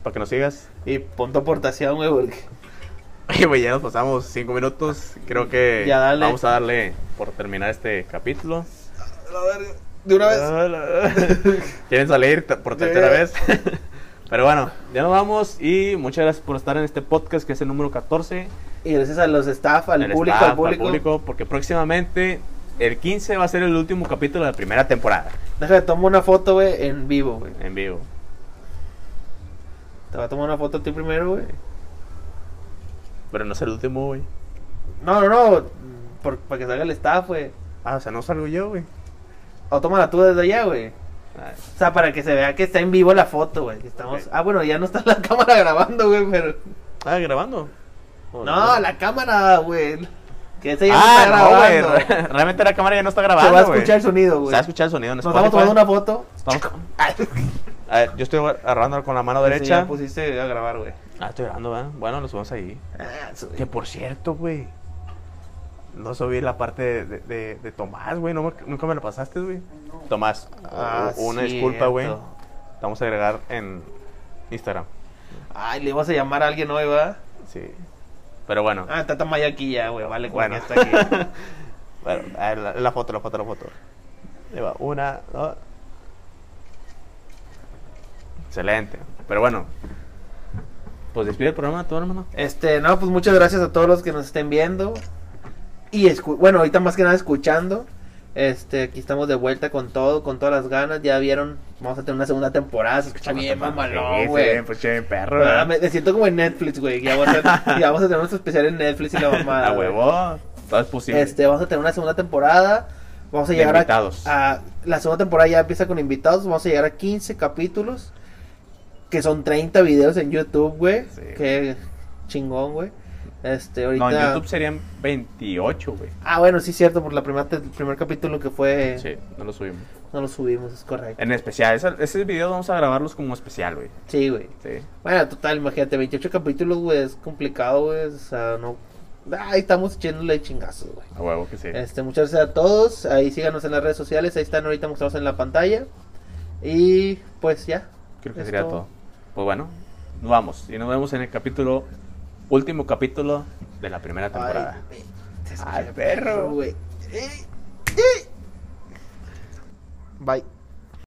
Para que nos sigas. Y pon tu aportación, güey, porque... Oye, güey, ya nos pasamos cinco minutos. Creo que Ya, dale. vamos a darle por terminar este capítulo. De una ¿Quieren salir por tercera vez? Pero bueno, ya nos vamos y muchas gracias por estar en este podcast que es el número 14. Y gracias a los staff, al El público, staff, al público. porque próximamente el 15 va a ser el último capítulo de la primera temporada Déjame tomar una foto, güey, en vivo, güey. en vivo. Te voy a tomar una foto a ti primero, güey. Pero no es el último, güey. No, no, no. por- para que salga el staff, güey. Ah, o sea, no salgo yo, güey. O tómala tú desde allá, güey. O sea, para que se vea que está en vivo la foto, güey. Estamos... Ok. Ah, bueno, ya no está la cámara grabando, güey, pero... Ah, grabando. Oh, No, la cámara, güey. Que esa ya no Ah, está no, güey. grabando. re- Realmente la cámara ya no está Se grabando. va a güey. escuchar el sonido, Se güey. va a escuchar el sonido en Nos estamos tomando una foto. Estamos- A ver, yo estoy agarrando con la mano Sí, derecha. ya pusiste a grabar, güey. Ah, estoy grabando, ¿verdad? Bueno, los vamos ahí. Ah, su- Que por cierto, güey. No subí la parte de, de, de- de Tomás, güey. No me- nunca me la pasaste, güey. Tomás, Ah, u- una disculpa, güey. vamos a agregar en Instagram. Ay, le ibas a llamar a alguien hoy, ¿verdad? Sí. Pero bueno. Ah, está Tamaya aquí ya, güey. Vale, bueno. bueno. está aquí. bueno, a ver, la, la foto, la foto, la foto. Ahí va, una, dos. Excelente. Pero bueno. Pues despide el programa, todo hermano. Este, no, pues muchas gracias a todos los que nos estén viendo. Y escu- bueno, ahorita más que nada escuchando. Este, aquí estamos de vuelta con todo, con todas las ganas. Ya vieron, vamos a tener una segunda temporada. Se escucha bien, mamalón, güey. Pues che, perro. Ah. Me, me siento como en Netflix, güey. Ya, vamos a- ya vamos a tener nuestro especial en Netflix y la mamada. A huevo. Todo es posible. Este, vamos a tener una segunda temporada. Vamos a De llegar a- invitados. a, La segunda temporada ya empieza con invitados. Vamos a llegar a 15 capítulos. Que son 30 videos en YouTube, güey. Sí. Qué chingón, güey. Este, ahorita. No, en YouTube serían 28, güey. Ah, bueno, sí, cierto. Por la primera el primer capítulo que fue. Sí, no lo subimos. No lo subimos, es correcto. En especial, ese, ese video vamos a grabarlos como especial, güey. Sí, güey. Sí. Bueno, total, imagínate, 28 capítulos, güey. Es complicado, güey. O sea, no. Ahí estamos echándole chingazos, güey. A huevo que sí. Este, muchas gracias a todos. Ahí síganos en las redes sociales. Ahí están ahorita mostrados en la pantalla. Y pues ya. Creo que sería todo. Pues bueno, nos vamos. Y nos vemos en el capítulo, último capítulo de la primera temporada. Ay, perro. güey. Bye.